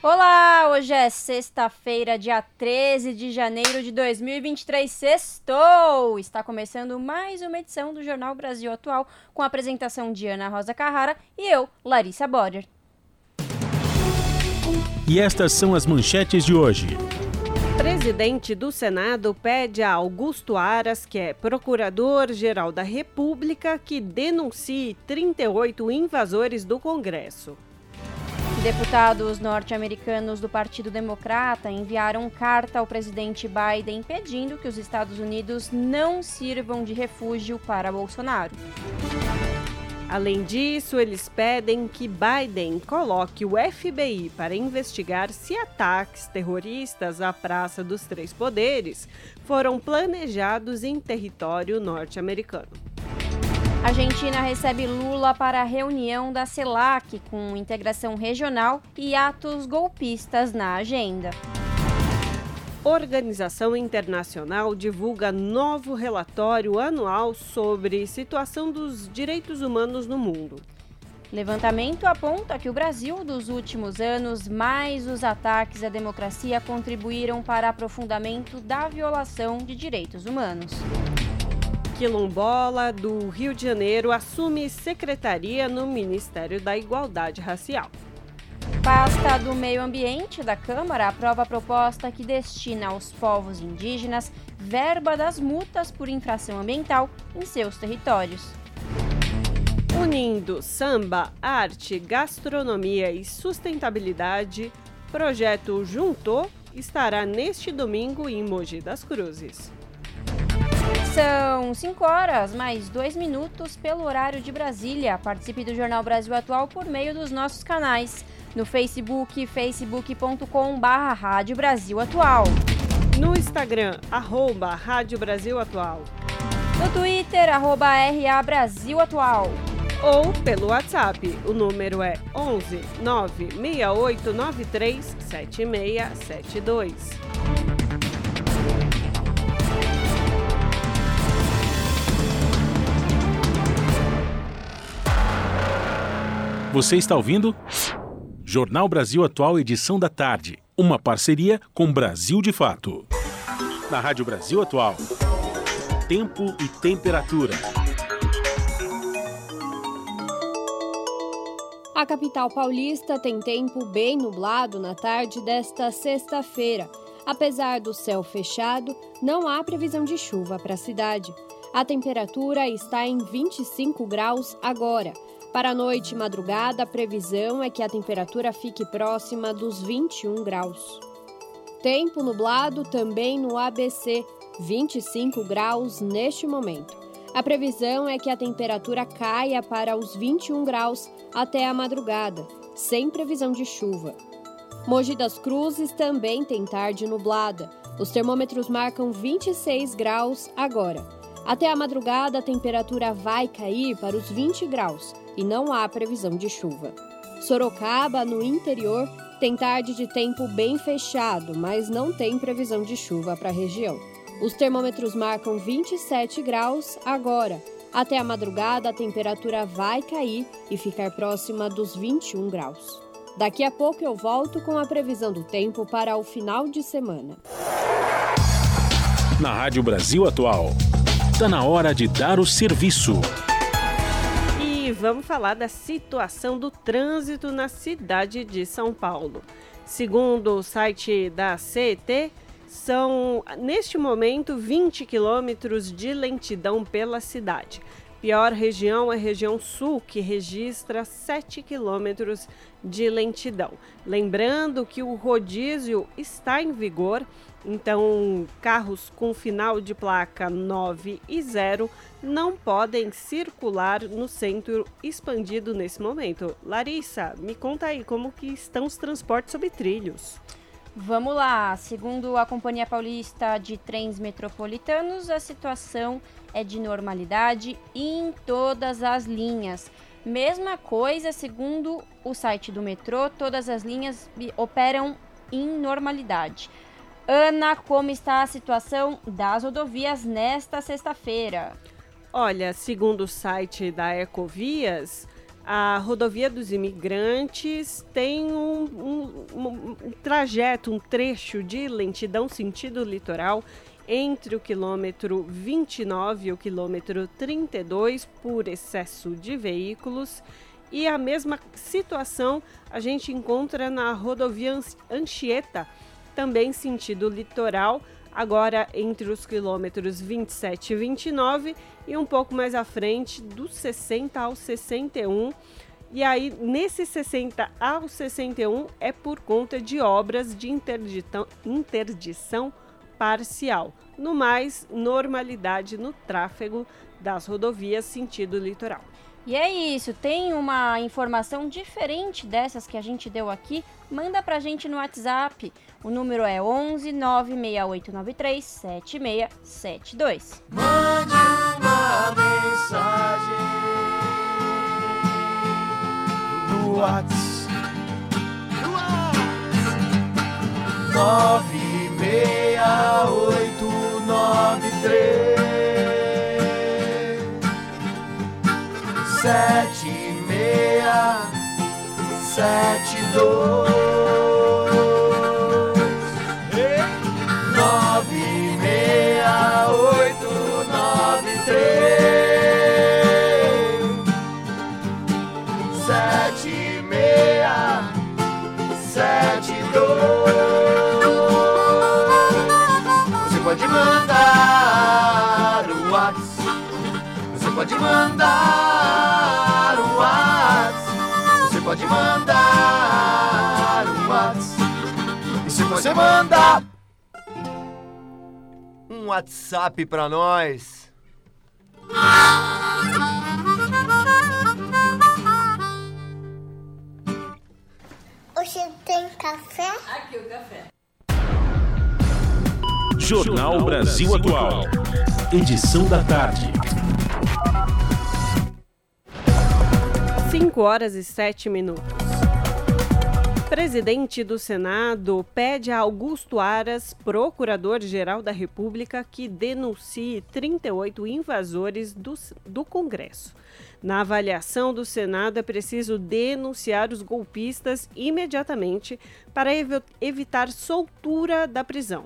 Olá, hoje é sexta-feira, dia 13 de janeiro de 2023, sextou! Está começando mais uma edição do Jornal Brasil Atual, com a apresentação de Ana Rosa Carrara e eu, Larissa Borer. E estas são as manchetes de hoje. Presidente do Senado pede a Augusto Aras, que é procurador-geral da República, que denuncie 38 invasores do Congresso. Deputados norte-americanos do Partido Democrata enviaram carta ao presidente Biden pedindo que os Estados Unidos não sirvam de refúgio para Bolsonaro. Além disso, eles pedem que Biden coloque o FBI para investigar se ataques terroristas à Praça dos Três Poderes foram planejados em território norte-americano. A Argentina recebe Lula para a reunião da CELAC com integração regional e atos golpistas na agenda. Organização Internacional divulga novo relatório anual sobre situação dos direitos humanos no mundo. Levantamento aponta que o Brasil, dos últimos anos, mais os ataques à democracia contribuíram para aprofundamento da violação de direitos humanos. Quilombola do Rio de Janeiro assume secretaria no Ministério da Igualdade Racial. Pasta do Meio Ambiente da Câmara aprova a proposta que destina aos povos indígenas verba das multas por infração ambiental em seus territórios. Unindo samba, arte, gastronomia e sustentabilidade, projeto Juntou estará neste domingo em Mogi das Cruzes. São 5 horas mais 2 minutos pelo horário de Brasília. Participe do Jornal Brasil Atual por meio dos nossos canais no Facebook, facebook.com barra Rádio Brasil Atual. No Instagram, arroba Rádio Brasil Atual. No Twitter, arroba RA Brasil Atual. Ou pelo WhatsApp, o número é 11 96893 7672. Você está ouvindo? Jornal Brasil Atual, edição da tarde. Uma parceria com Brasil de Fato. Na Rádio Brasil Atual. Tempo e temperatura. A capital paulista tem tempo bem nublado na tarde desta sexta-feira. Apesar do céu fechado, não há previsão de chuva para a cidade. A temperatura está em 25 graus agora. Para a noite e madrugada, a previsão é que a temperatura fique próxima dos 21 graus. Tempo nublado também no ABC, 25 graus neste momento. A previsão é que a temperatura caia para os 21 graus até a madrugada, sem previsão de chuva. Mogi das Cruzes também tem tarde nublada. Os termômetros marcam 26 graus agora. Até a madrugada, a temperatura vai cair para os 20 graus e não há previsão de chuva. Sorocaba, no interior, tem tarde de tempo bem fechado, mas não tem previsão de chuva para a região. Os termômetros marcam 27 graus agora. Até a madrugada, a temperatura vai cair e ficar próxima dos 21 graus. Daqui a pouco eu volto com a previsão do tempo para o final de semana. Na Rádio Brasil Atual, está na hora de dar o serviço vamos falar da situação do trânsito na cidade de São Paulo. Segundo o site da CET, são neste momento 20 quilômetros de lentidão pela cidade. Pior região é a região sul, que registra 7 quilômetros de lentidão. Lembrando que o rodízio está em vigor, então carros com final de placa 9 e 0 não podem circular no centro expandido nesse momento. Larissa, me conta aí como que estão os transportes sobre trilhos. Vamos lá. Segundo a Companhia Paulista de Trens Metropolitanos, a situação é de normalidade em todas as linhas. Mesma coisa, segundo o site do metrô, todas as linhas operam em normalidade. Ana, como está a situação das rodovias nesta sexta-feira? Olha, segundo o site da Ecovias, a rodovia dos imigrantes tem um, um, um, um, trajeto, um trecho de lentidão sentido litoral entre o quilômetro 29 e o quilômetro 32 por excesso de veículos. E a mesma situação a gente encontra na rodovia Anchieta, também sentido litoral, agora entre os quilômetros 27 e 29 e um pouco mais à frente dos 60 ao 61. E aí, nesse 60 ao 61 é por conta de obras de interdição, parcial. No mais, normalidade no tráfego das rodovias sentido litoral. E é isso, tem uma informação diferente dessas que a gente deu aqui? Manda pra gente no WhatsApp. O número é 11 96893 7672. Mande uma mensagem no WhatsApp. Nove meia. Oito nove três. Sete meia. Sete dois mandar um WhatsApp pra nós. Você tem café? Aqui o café. Jornal Brasil Atual. Edição da tarde. 5 horas e 7 minutos. Presidente do Senado pede a Augusto Aras, procurador-geral da República, que denuncie 38 invasores do, do Congresso. Na avaliação do Senado, é preciso denunciar os golpistas imediatamente para ev evitar soltura da prisão.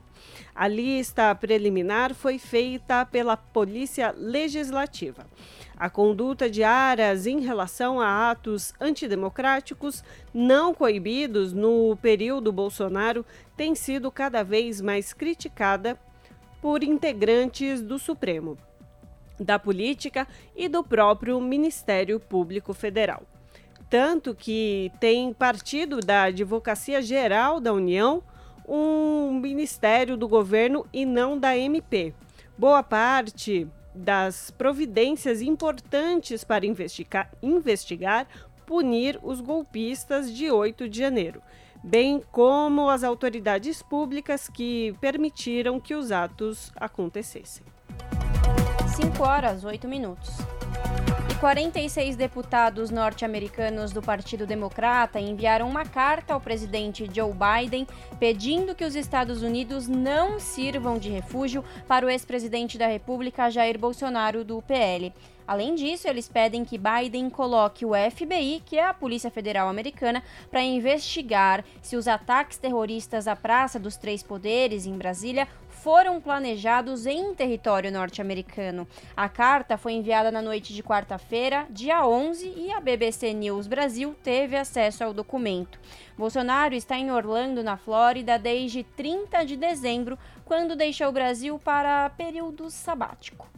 A lista preliminar foi feita pela Polícia Legislativa. A conduta de Aras em relação a atos antidemocráticos não coibidos no período Bolsonaro tem sido cada vez mais criticada por integrantes do Supremo, da política e do próprio Ministério Público Federal. Tanto que tem partido da Advocacia Geral da União um ministério do governo e não da MP. Boa parte das providências importantes para investigar, investigar, punir os golpistas de 8 de janeiro, bem como as autoridades públicas que permitiram que os atos acontecessem. 5 horas, 8 minutos. 46 deputados norte-americanos do Partido Democrata enviaram uma carta ao presidente Joe Biden pedindo que os Estados Unidos não sirvam de refúgio para o ex-presidente da República Jair Bolsonaro do PL. Além disso, eles pedem que Biden coloque o FBI, que é a Polícia Federal Americana, para investigar se os ataques terroristas à Praça dos Três Poderes, em Brasília, foram planejados em território norte-americano. A carta foi enviada na noite de quarta-feira, dia 11, e a BBC News Brasil teve acesso ao documento. Bolsonaro está em Orlando, na Flórida, desde 30 de dezembro, quando deixou o Brasil para período sabático.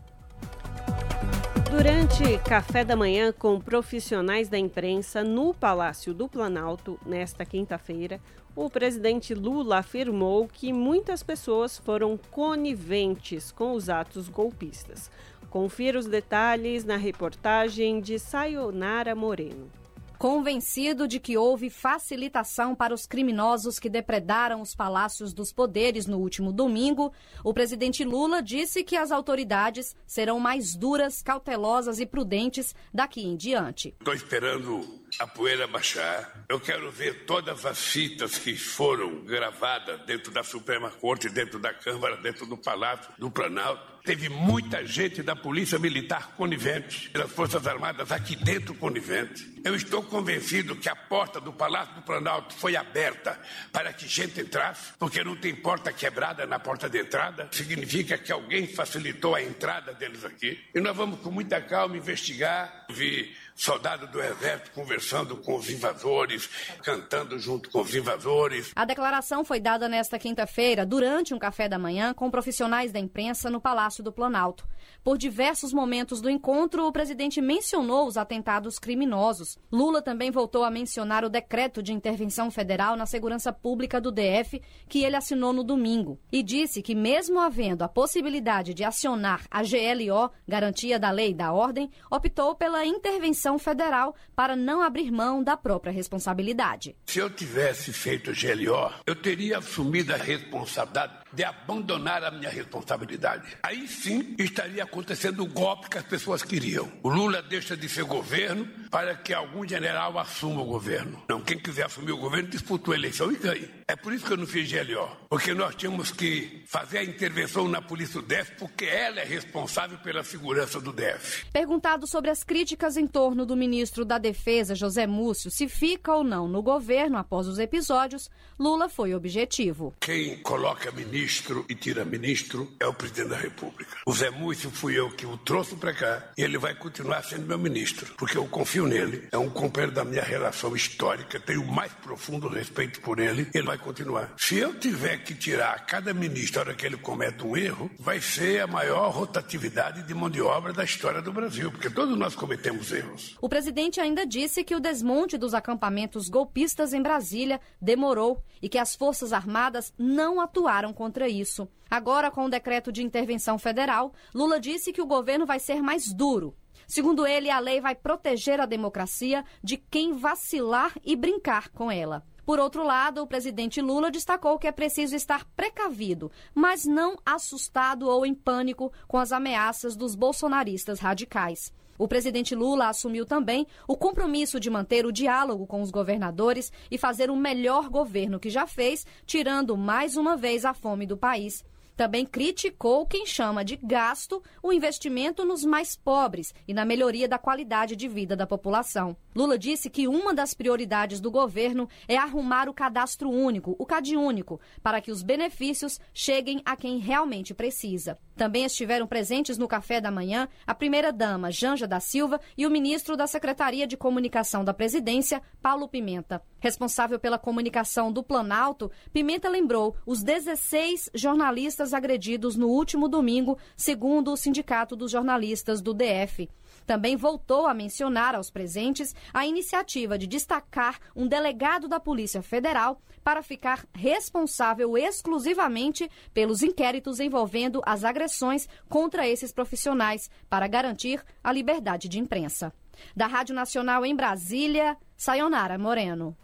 Durante café da manhã com profissionais da imprensa no Palácio do Planalto, nesta quinta-feira, o presidente Lula afirmou que muitas pessoas foram coniventes com os atos golpistas. Confira os detalhes na reportagem de Sayonara Moreno. Convencido de que houve facilitação para os criminosos que depredaram os palácios dos poderes no último domingo, o presidente Lula disse que as autoridades serão mais duras, cautelosas e prudentes daqui em diante. Estou esperando a poeira baixar. Eu quero ver todas as fitas que foram gravadas dentro da Suprema Corte, dentro da Câmara, dentro do Palácio do Planalto. Teve muita gente da Polícia Militar conivente, das Forças Armadas aqui dentro conivente. Eu estou convencido que a porta do Palácio do Planalto foi aberta para que gente entrasse, porque não tem porta quebrada na porta de entrada. Significa que alguém facilitou a entrada deles aqui. E nós vamos com muita calma investigar. Vi soldado do Exército conversando com os invasores, cantando junto com os invasores. A declaração foi dada nesta quinta-feira, durante um café da manhã, com profissionais da imprensa no Palácio do Planalto. Por diversos momentos do encontro, o presidente mencionou os atentados criminosos. Lula também voltou a mencionar o decreto de intervenção federal na segurança pública do DF, que ele assinou no domingo, e disse que, mesmo havendo a possibilidade de acionar a GLO, Garantia da Lei e da Ordem, optou pela intervenção federal para não abrir mão da própria responsabilidade. Se eu tivesse feito GLO, eu teria assumido a responsabilidade de abandonar a minha responsabilidade. Aí sim estaria acontecendo o golpe que as pessoas queriam. O Lula deixa de ser governo para que algum general assuma o governo. Não, quem quiser assumir o governo disputa a eleição e ganha. É por isso que eu não fiz GLO, porque nós tínhamos que fazer a intervenção na polícia do DF, porque ela é responsável pela segurança do DF. Perguntado sobre as críticas em torno do ministro da Defesa, José Múcio, se fica ou não no governo após os episódios, Lula foi objetivo. Quem coloca ministro e tira ministro é o presidente da República. O Zé Múcio fui eu que o trouxe para cá e ele vai continuar sendo meu ministro, porque eu confio nele. É um companheiro da minha relação histórica, tenho o mais profundo respeito por ele. Ele vai continuar. Se eu tiver que tirar cada ministro na hora que ele comete um erro, vai ser a maior rotatividade de mão de obra da história do Brasil, porque todos nós cometemos erros. O presidente ainda disse que o desmonte dos acampamentos golpistas em Brasília demorou e que as Forças Armadas não atuaram contra isso. Agora, com o decreto de intervenção federal, Lula disse que o governo vai ser mais duro. Segundo ele, a lei vai proteger a democracia de quem vacilar e brincar com ela. Por outro lado, o presidente Lula destacou que é preciso estar precavido, mas não assustado ou em pânico com as ameaças dos bolsonaristas radicais. O presidente Lula assumiu também o compromisso de manter o diálogo com os governadores e fazer o melhor governo que já fez, tirando mais uma vez a fome do país. Também criticou quem chama de gasto o investimento nos mais pobres e na melhoria da qualidade de vida da população. Lula disse que uma das prioridades do governo é arrumar o cadastro único, o CadÚnico, para que os benefícios cheguem a quem realmente precisa. Também estiveram presentes no café da manhã a primeira-dama Janja da Silva e o ministro da Secretaria de Comunicação da Presidência, Paulo Pimenta. Responsável pela comunicação do Planalto, Pimenta lembrou os 16 jornalistas agredidos no último domingo, segundo o Sindicato dos Jornalistas do DF. Também voltou a mencionar aos presentes a iniciativa de destacar um delegado da Polícia Federal para ficar responsável exclusivamente pelos inquéritos envolvendo as agressões contra esses profissionais, para garantir a liberdade de imprensa. Da Rádio Nacional em Brasília, Sayonara Moreno.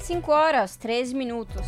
5 horas, 13 minutos.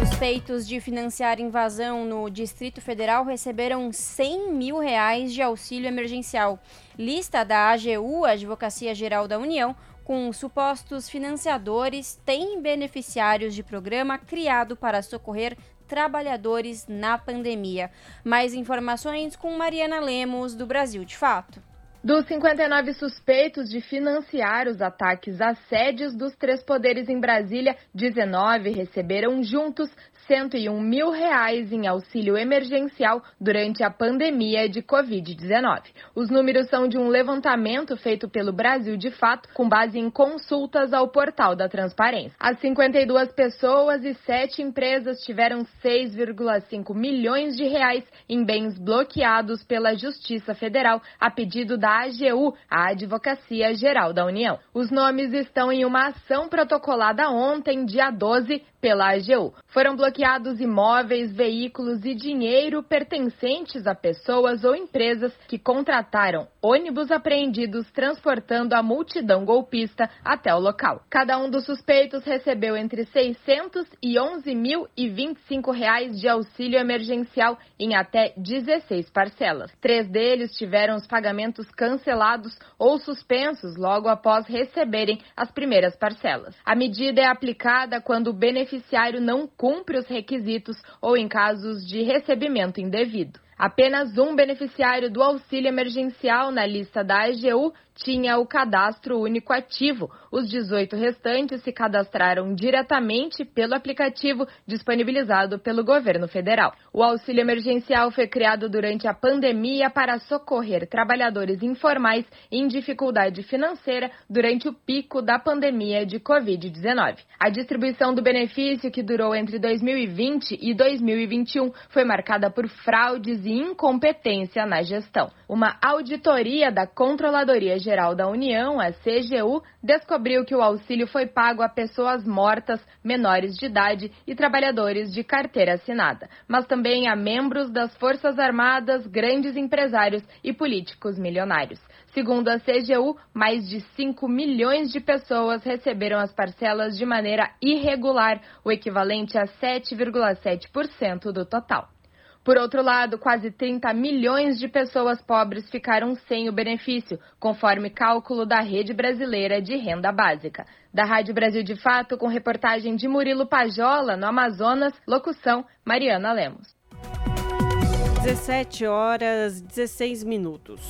Suspeitos de financiar invasão no Distrito Federal receberam 100 mil reais de auxílio emergencial. Lista da AGU, Advocacia Geral da União, com supostos financiadores, tem beneficiários de programa criado para socorrer trabalhadores na pandemia. Mais informações com Mariana Lemos, do Brasil de Fato. Dos 59 suspeitos de financiar os ataques a sédios dos três poderes em Brasília, 19 receberam juntos 101 mil reais em auxílio emergencial durante a pandemia de Covid-19. Os números são de um levantamento feito pelo Brasil de Fato, com base em consultas ao portal da transparência. As 52 pessoas e 7 empresas tiveram 6,5 milhões de reais em bens bloqueados pela Justiça Federal a pedido da AGU, a Advocacia Geral da União. Os nomes estão em uma ação protocolada ontem, dia 12, pela AGU. Foram bloqueados imóveis, veículos e dinheiro pertencentes a pessoas ou empresas que contrataram ônibus apreendidos transportando a multidão golpista até o local. Cada um dos suspeitos recebeu entre 600 e 11.025 reais de auxílio emergencial em até 16 parcelas. Três deles tiveram os pagamentos cancelados ou suspensos logo após receberem as primeiras parcelas. A medida é aplicada quando o beneficiário não cumpre os requisitos ou em casos de recebimento indevido. Apenas um beneficiário do auxílio emergencial na lista da AGU tinha o cadastro único ativo. Os 18 restantes se cadastraram diretamente pelo aplicativo disponibilizado pelo governo federal. O auxílio emergencial foi criado durante a pandemia para socorrer trabalhadores informais em dificuldade financeira durante o pico da pandemia de Covid-19. A distribuição do benefício, que durou entre 2020 e 2021, foi marcada por fraudes e incompetência na gestão. Uma auditoria da Controladoria Geral Geral da União, a CGU, descobriu que o auxílio foi pago a pessoas mortas, menores de idade e trabalhadores de carteira assinada, mas também a membros das Forças Armadas, grandes empresários e políticos milionários. Segundo a CGU, mais de 5 milhões de pessoas receberam as parcelas de maneira irregular, o equivalente a 7,7% do total. Por outro lado, quase 30 milhões de pessoas pobres ficaram sem o benefício, conforme cálculo da Rede Brasileira de Renda Básica. Da Rádio Brasil de Fato, com reportagem de Murilo Pajola, no Amazonas, locução Mariana Lemos. 17 horas 16 minutos.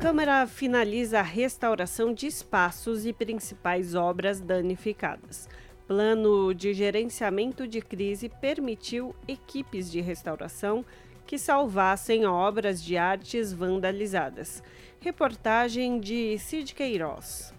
Câmara finaliza a restauração de espaços e principais obras danificadas plano de gerenciamento de crise permitiu equipes de restauração que salvassem obras de artes vandalizadas. Reportagem de Cid Queiroz.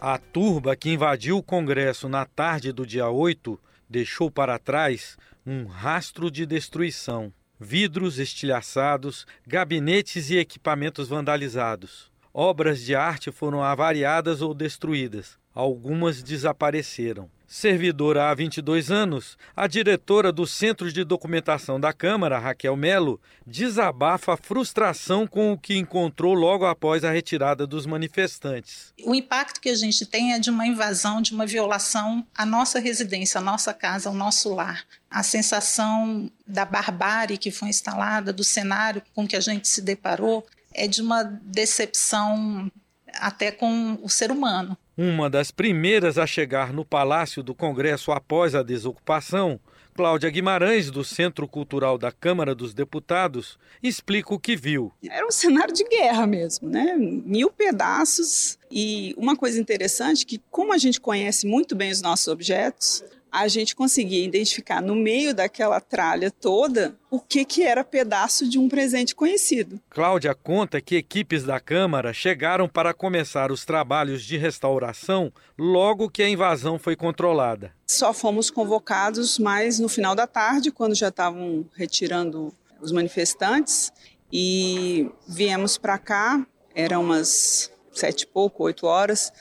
A turba que invadiu o Congresso na tarde do dia 8 deixou para trás um rastro de destruição. Vidros estilhaçados, gabinetes e equipamentos vandalizados. Obras de arte foram avariadas ou destruídas. Algumas desapareceram. Servidora há 22 anos, a diretora do Centro de Documentação da Câmara, Raquel Melo, desabafa a frustração com o que encontrou logo após a retirada dos manifestantes. O impacto que a gente tem é de uma invasão, de uma violação à nossa residência, à nossa casa, ao nosso lar. A sensação da barbárie que foi instalada, do cenário com que a gente se deparou, é de uma decepção até com o ser humano. Uma das primeiras a chegar no Palácio do Congresso após a desocupação, Cláudia Guimarães, do Centro Cultural da Câmara dos Deputados, explica o que viu. Era um cenário de guerra mesmo, né? Mil pedaços. E uma coisa interessante que, como a gente conhece muito bem os nossos objetos, a gente conseguia identificar no meio daquela tralha toda o que, que era pedaço de um presente conhecido. Cláudia conta que equipes da Câmara chegaram para começar os trabalhos de restauração logo que a invasão foi controlada. Só fomos convocados mais no final da tarde, quando já estavam retirando os manifestantes, e viemos para cá, eram umas sete e pouco, oito horas,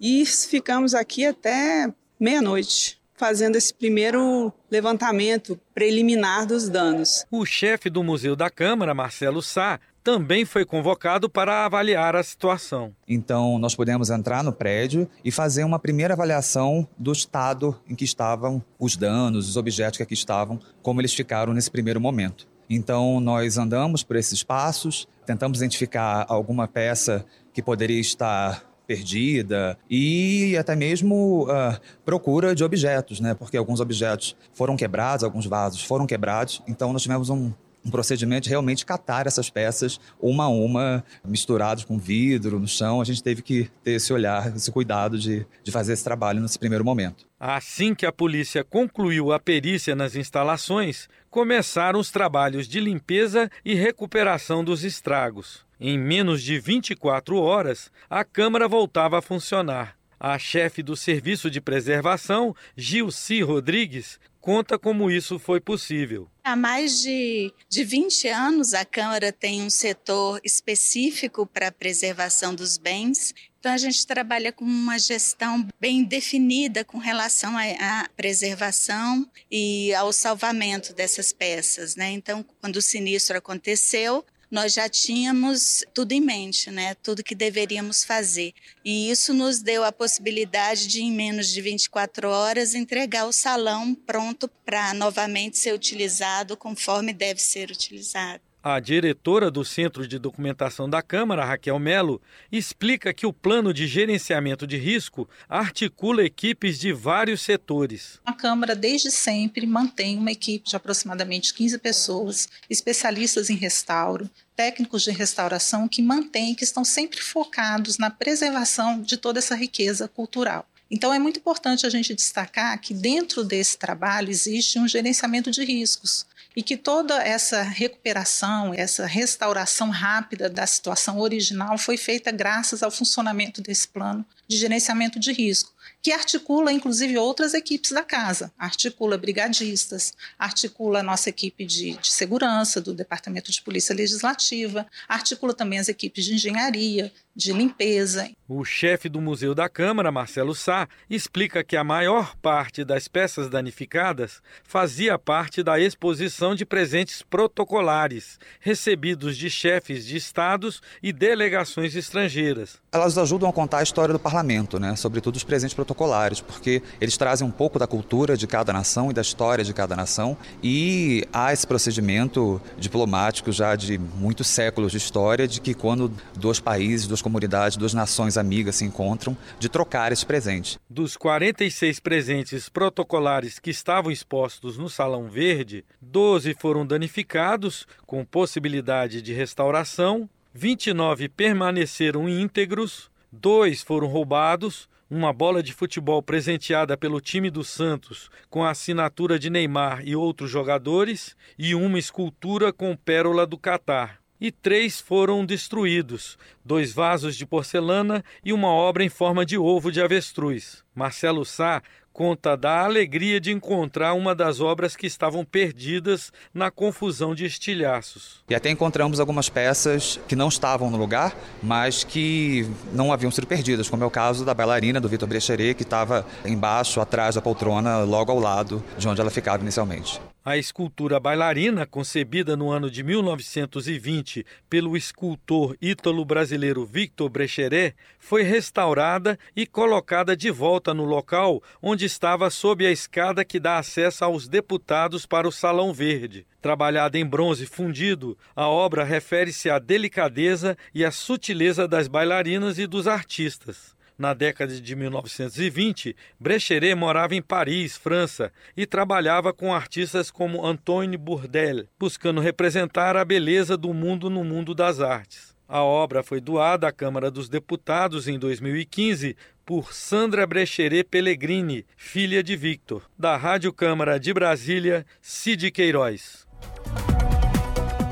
e ficamos aqui até meia-noite fazendo esse primeiro levantamento preliminar dos danos. O chefe do Museu da Câmara, Marcelo Sá, também foi convocado para avaliar a situação. Então, nós podemos entrar no prédio e fazer uma primeira avaliação do estado em que estavam os danos, os objetos que aqui estavam, como eles ficaram nesse primeiro momento. Então, nós andamos por esses passos, tentamos identificar alguma peça que poderia estar perdida e até mesmo uh, procura de objetos, né? Porque alguns objetos foram quebrados, alguns vasos foram quebrados. Então nós tivemos um, um procedimento de realmente catar essas peças uma a uma, misturadas com vidro no chão. A gente teve que ter esse olhar, esse cuidado de, de fazer esse trabalho nesse primeiro momento. Assim que a polícia concluiu a perícia nas instalações, começaram os trabalhos de limpeza e recuperação dos estragos. Em menos de 24 horas, a Câmara voltava a funcionar. A chefe do Serviço de Preservação, Gilci Rodrigues, conta como isso foi possível. Há mais de, de 20 anos, a Câmara tem um setor específico para a preservação dos bens. Então, a gente trabalha com uma gestão bem definida com relação à preservação e ao salvamento dessas peças. Né? Então, quando o sinistro aconteceu, nós já tínhamos tudo em mente, né? Tudo que deveríamos fazer. E isso nos deu a possibilidade de, em menos de 24 horas, entregar o salão pronto para novamente ser utilizado conforme deve ser utilizado. A diretora do Centro de Documentação da Câmara, Raquel Melo, explica que o plano de gerenciamento de risco articula equipes de vários setores. A Câmara, desde sempre, mantém uma equipe de aproximadamente 15 pessoas, especialistas em restauro, técnicos de restauração que mantêm, que estão sempre focados na preservação de toda essa riqueza cultural. Então, é muito importante a gente destacar que dentro desse trabalho existe um gerenciamento de riscos e que toda essa recuperação, essa restauração rápida da situação original foi feita graças ao funcionamento desse plano de gerenciamento de risco, que articula inclusive outras equipes da casa, articula brigadistas, articula a nossa equipe de, de segurança do Departamento de Polícia Legislativa, articula também as equipes de engenharia, de limpeza. O chefe do Museu da Câmara, Marcelo Sá, explica que a maior parte das peças danificadas fazia parte da exposição de presentes protocolares recebidos de chefes de estados e delegações estrangeiras. Elas ajudam a contar a história do parlamento, né? sobretudo os presentes protocolares, porque eles trazem um pouco da cultura de cada nação e da história de cada nação. E há esse procedimento diplomático já de muitos séculos de história de que quando dois países, duas comunidades, duas nações amigas se encontram, de trocar esse presente. Dos 46 presentes protocolares que estavam expostos no Salão Verde, 12 foram danificados, com possibilidade de restauração, 29 permaneceram íntegros, dois foram roubados, uma bola de futebol presenteada pelo time do Santos com a assinatura de Neymar e outros jogadores e uma escultura com pérola do Catar e três foram destruídos: dois vasos de porcelana e uma obra em forma de ovo de avestruz. Marcelo Sá conta da alegria de encontrar uma das obras que estavam perdidas na confusão de estilhaços. E até encontramos algumas peças que não estavam no lugar, mas que não haviam sido perdidas, como é o caso da bailarina do Vitor Brecheret, que estava embaixo, atrás da poltrona, logo ao lado de onde ela ficava inicialmente. A escultura bailarina, concebida no ano de 1920 pelo escultor ítalo-brasileiro Victor Brecheret, foi restaurada e colocada de volta no local onde estava sob a escada que dá acesso aos deputados para o Salão Verde. Trabalhada em bronze fundido, a obra refere-se à delicadeza e à sutileza das bailarinas e dos artistas. Na década de 1920, Brecheret morava em Paris, França, e trabalhava com artistas como Antoine Bourdelle, buscando representar a beleza do mundo no mundo das artes. A obra foi doada à Câmara dos Deputados em 2015 por Sandra Brecheret Pellegrini, filha de Victor. Da Rádio Câmara de Brasília, Cid Queiroz.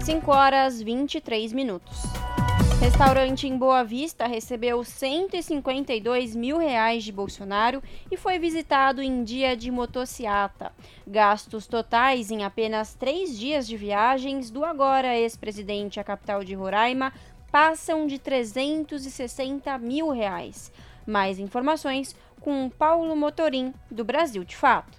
5 horas 23 minutos. Restaurante em Boa Vista recebeu 152 mil reais de Bolsonaro e foi visitado em dia de motociata. Gastos totais em apenas três dias de viagens do agora ex-presidente à capital de Roraima passam de 360 mil reais. Mais informações com Paulo Motorim, do Brasil de Fato.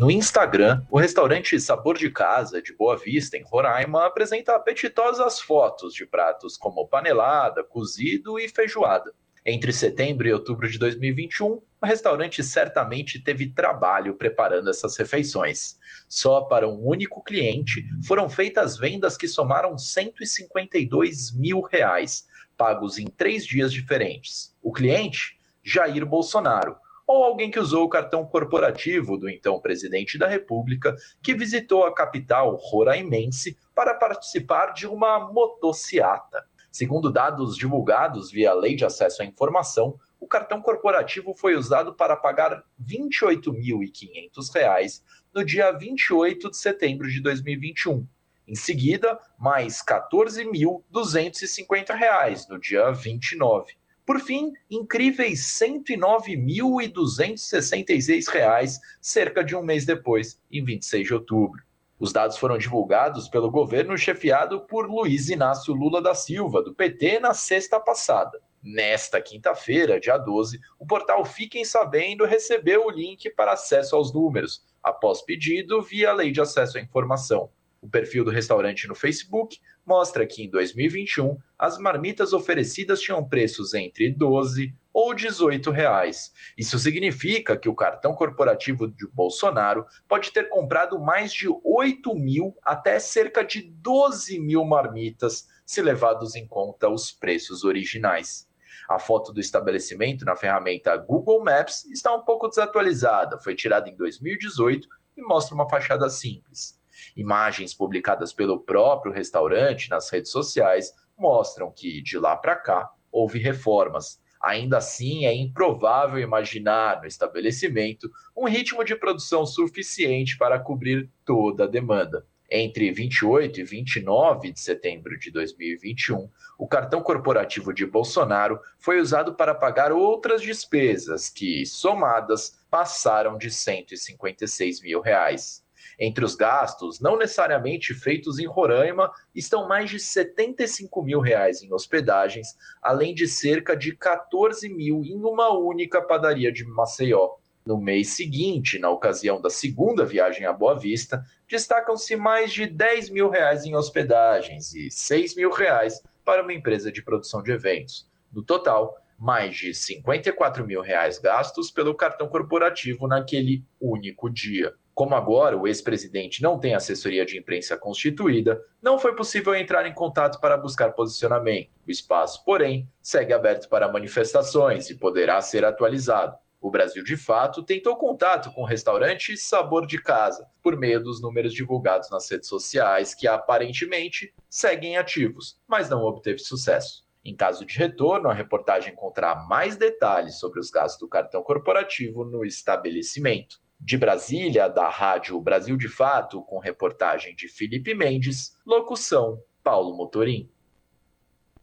No Instagram, o restaurante Sabor de Casa, de Boa Vista, em Roraima, apresenta apetitosas fotos de pratos como panelada, cozido e feijoada. Entre setembro e outubro de 2021, o restaurante certamente teve trabalho preparando essas refeições. Só para um único cliente foram feitas vendas que somaram 152 mil reais, pagos em três dias diferentes. O cliente? Jair Bolsonaro ou alguém que usou o cartão corporativo do então presidente da República, que visitou a capital roraimense para participar de uma motociata. Segundo dados divulgados via Lei de Acesso à Informação, o cartão corporativo foi usado para pagar R$ 28.500 no dia 28 de setembro de 2021. Em seguida, mais R$ 14.250 no dia 29. Por fim, incríveis R$ 109.266, cerca de um mês depois, em 26 de outubro. Os dados foram divulgados pelo governo chefiado por Luiz Inácio Lula da Silva, do PT, na sexta passada. Nesta quinta-feira, dia 12, o portal Fiquem Sabendo recebeu o link para acesso aos números, após pedido via Lei de Acesso à Informação. O perfil do restaurante no Facebook mostra que em 2021 as marmitas oferecidas tinham preços entre 12 ou 18 reais. Isso significa que o cartão corporativo de Bolsonaro pode ter comprado mais de 8 mil até cerca de 12 mil marmitas, se levados em conta os preços originais. A foto do estabelecimento na ferramenta Google Maps está um pouco desatualizada, foi tirada em 2018 e mostra uma fachada simples. Imagens publicadas pelo próprio restaurante nas redes sociais mostram que, de lá para cá, houve reformas. Ainda assim, é improvável imaginar no estabelecimento um ritmo de produção suficiente para cobrir toda a demanda. Entre 28 e 29 de setembro de 2021, o cartão corporativo de Bolsonaro foi usado para pagar outras despesas que, somadas, passaram de 156 mil reais. Entre os gastos, não necessariamente feitos em Roraima, estão mais de 75 mil reais em hospedagens, além de cerca de 14 mil em uma única padaria de Maceió. No mês seguinte, na ocasião da segunda viagem a Boa Vista, destacam-se mais de 10 mil reais em hospedagens e 6 mil reais para uma empresa de produção de eventos. No total, mais de 54 mil reais gastos pelo cartão corporativo naquele único dia. Como agora o ex-presidente não tem assessoria de imprensa constituída, não foi possível entrar em contato para buscar posicionamento. O espaço, porém, segue aberto para manifestações e poderá ser atualizado. O Brasil de Fato tentou contato com o restaurante Sabor de Casa por meio dos números divulgados nas redes sociais, que aparentemente seguem ativos, mas não obteve sucesso. Em caso de retorno, a reportagem encontrará mais detalhes sobre os gastos do cartão corporativo no estabelecimento. De Brasília, da Rádio Brasil de Fato, com reportagem de Felipe Mendes, locução Paulo Motorim.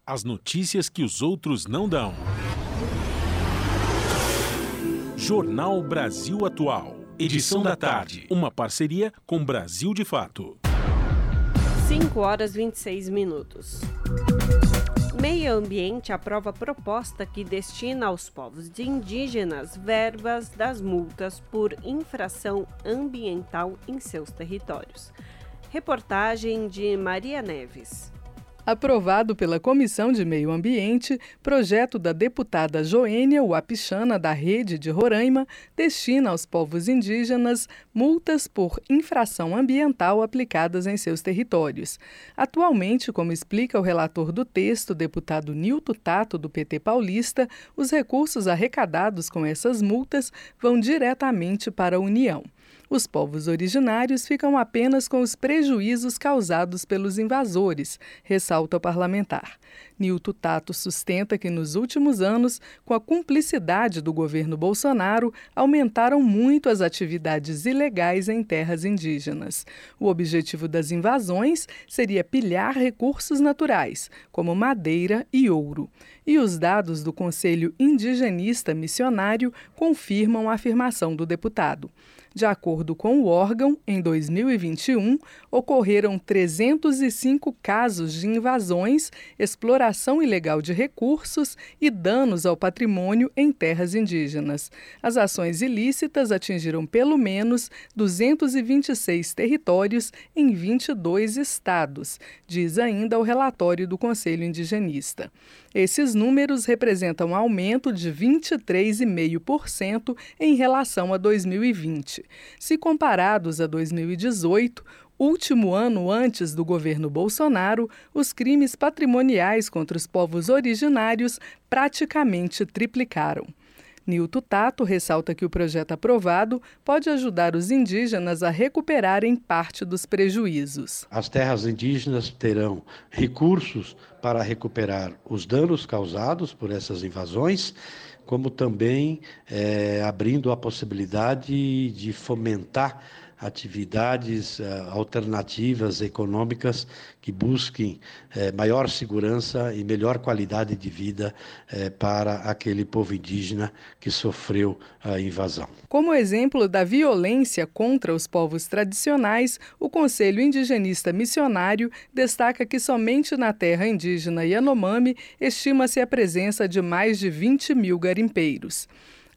As notícias que os outros não dão. Jornal Brasil Atual. Edição da tarde. Uma parceria com Brasil de Fato. 5 horas 26 minutos. Meio Ambiente aprova proposta que destina aos povos indígenas verbas das multas por infração ambiental em seus territórios. Reportagem de Maria Neves. Aprovado pela Comissão de Meio Ambiente, projeto da deputada Joênia Wapichana, da Rede de Roraima, destina aos povos indígenas multas por infração ambiental aplicadas em seus territórios. Atualmente, como explica o relator do texto, deputado Nilton Tato, do PT paulista, os recursos arrecadados com essas multas vão diretamente para a União. Os povos originários ficam apenas com os prejuízos causados pelos invasores, ressalta o parlamentar. Nilton Tato sustenta que nos últimos anos, com a cumplicidade do governo Bolsonaro, aumentaram muito as atividades ilegais em terras indígenas. O objetivo das invasões seria pilhar recursos naturais, como madeira e ouro. E os dados do Conselho Indigenista Missionário confirmam a afirmação do deputado. De acordo com o órgão, em 2021 ocorreram 305 casos de invasões, exploração ilegal de recursos e danos ao patrimônio em terras indígenas. As ações ilícitas atingiram pelo menos 226 territórios em 22 estados, diz ainda o relatório do Conselho Indigenista. Esses números representam um aumento de 23,5% em relação a 2020. Se comparados a 2018, último ano antes do governo Bolsonaro, os crimes patrimoniais contra os povos originários praticamente triplicaram. Nilton Tato ressalta que o projeto aprovado pode ajudar os indígenas a recuperarem parte dos prejuízos. As terras indígenas terão recursos para recuperar os danos causados por essas invasões, como também é, abrindo a possibilidade de fomentar atividades uh, alternativas econômicas que busquem uh, maior segurança e melhor qualidade de vida uh, para aquele povo indígena que sofreu a invasão. Como exemplo da violência contra os povos tradicionais, o Conselho Indigenista Missionário destaca que somente na terra indígena Yanomami estima-se a presença de mais de 20 mil garimpeiros.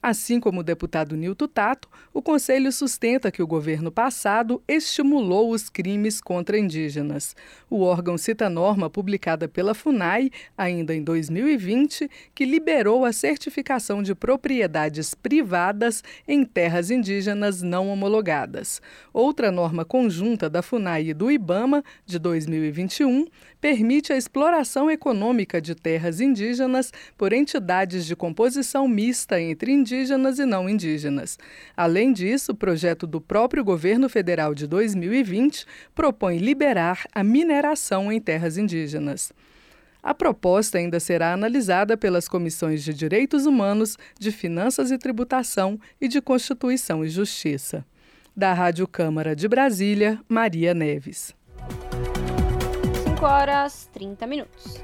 Assim como o deputado Nilton Tato, o Conselho sustenta que o governo passado estimulou os crimes contra indígenas. O órgão cita norma publicada pela FUNAI, ainda em 2020, que liberou a certificação de propriedades privadas em terras indígenas não homologadas. Outra norma conjunta da FUNAI e do IBAMA, de 2021, permite a exploração econômica de terras indígenas por entidades de composição mista entre indígenas e não indígenas. Além disso, o projeto do próprio governo federal de 2020 propõe liberar a mineração em terras indígenas. A proposta ainda será analisada pelas comissões de Direitos Humanos, de Finanças e Tributação e de Constituição e Justiça. Da Rádio Câmara de Brasília, Maria Neves. 5 horas 30 minutos.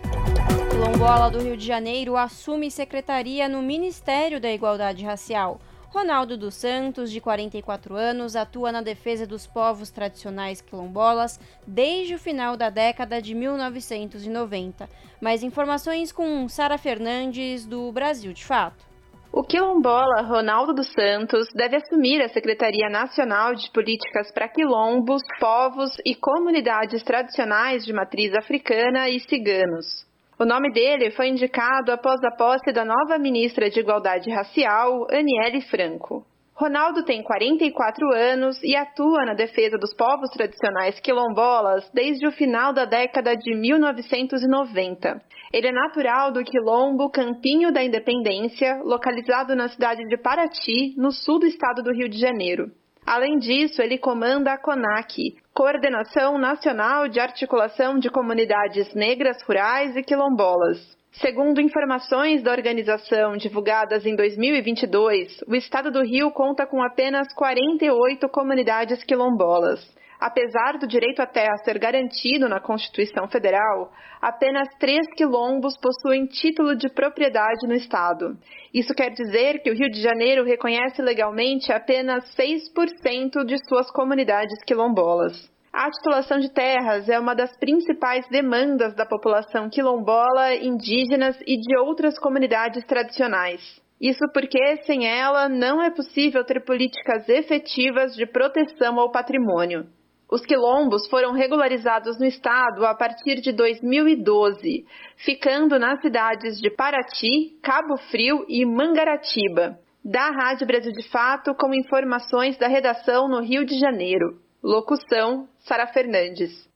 Quilombola do Rio de Janeiro assume secretaria no Ministério da Igualdade Racial. Ronaldo dos Santos, de 44 anos, atua na defesa dos povos tradicionais quilombolas desde o final da década de 1990. Mais informações com Sara Fernandes, do Brasil de Fato. O quilombola Ronaldo dos Santos deve assumir a Secretaria Nacional de Políticas para Quilombos, Povos e Comunidades Tradicionais de Matriz Africana e Ciganos. O nome dele foi indicado após a posse da nova ministra de Igualdade Racial, Aniele Franco. Ronaldo tem 44 anos e atua na defesa dos povos tradicionais quilombolas desde o final da década de 1990. Ele é natural do quilombo Campinho da Independência, localizado na cidade de Paraty, no sul do estado do Rio de Janeiro. Além disso, ele comanda a CONAC, Coordenação Nacional de Articulação de Comunidades Negras Rurais e Quilombolas. Segundo informações da organização divulgadas em 2022, o estado do Rio conta com apenas 48 comunidades quilombolas. Apesar do direito à terra ser garantido na Constituição Federal, apenas três quilombos possuem título de propriedade no Estado. Isso quer dizer que o Rio de Janeiro reconhece legalmente apenas 6% de suas comunidades quilombolas. A titulação de terras é uma das principais demandas da população quilombola, indígenas e de outras comunidades tradicionais. Isso porque, sem ela, não é possível ter políticas efetivas de proteção ao patrimônio. Os quilombos foram regularizados no estado a partir de 2012, ficando nas cidades de Paraty, Cabo Frio e Mangaratiba. Da Rádio Brasil de Fato, com informações da redação no Rio de Janeiro. Locução: Sara Fernandes.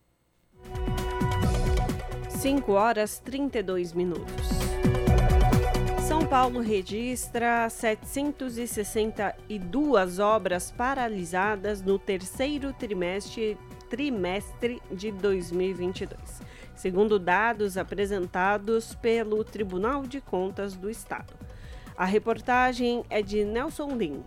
5 horas 32 minutos. São Paulo registra 762 obras paralisadas no terceiro trimestre, trimestre de 2022, segundo dados apresentados pelo Tribunal de Contas do Estado. A reportagem é de Nelson Lin.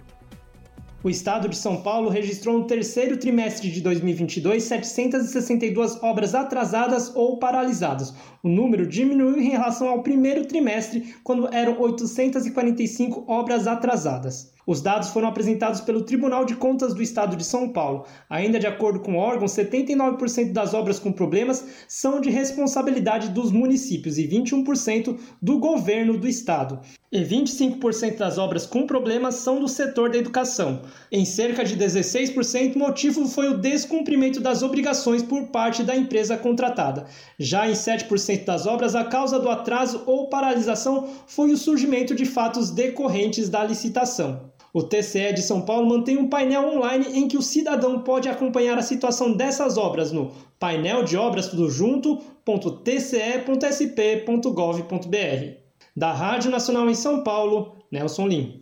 O estado de São Paulo registrou no terceiro trimestre de 2022 762 obras atrasadas ou paralisadas. O número diminuiu em relação ao primeiro trimestre, quando eram 845 obras atrasadas. Os dados foram apresentados pelo Tribunal de Contas do Estado de São Paulo. Ainda de acordo com o órgão, 79% das obras com problemas são de responsabilidade dos municípios e 21% do governo do estado. E 25% das obras com problemas são do setor da educação. Em cerca de 16%, o motivo foi o descumprimento das obrigações por parte da empresa contratada. Já em 7% das obras, a causa do atraso ou paralisação foi o surgimento de fatos decorrentes da licitação. O TCE de São Paulo mantém um painel online em que o cidadão pode acompanhar a situação dessas obras no painel de obras tudo junto.tce.sp.gov.br. Da Rádio Nacional em São Paulo, Nelson Lim.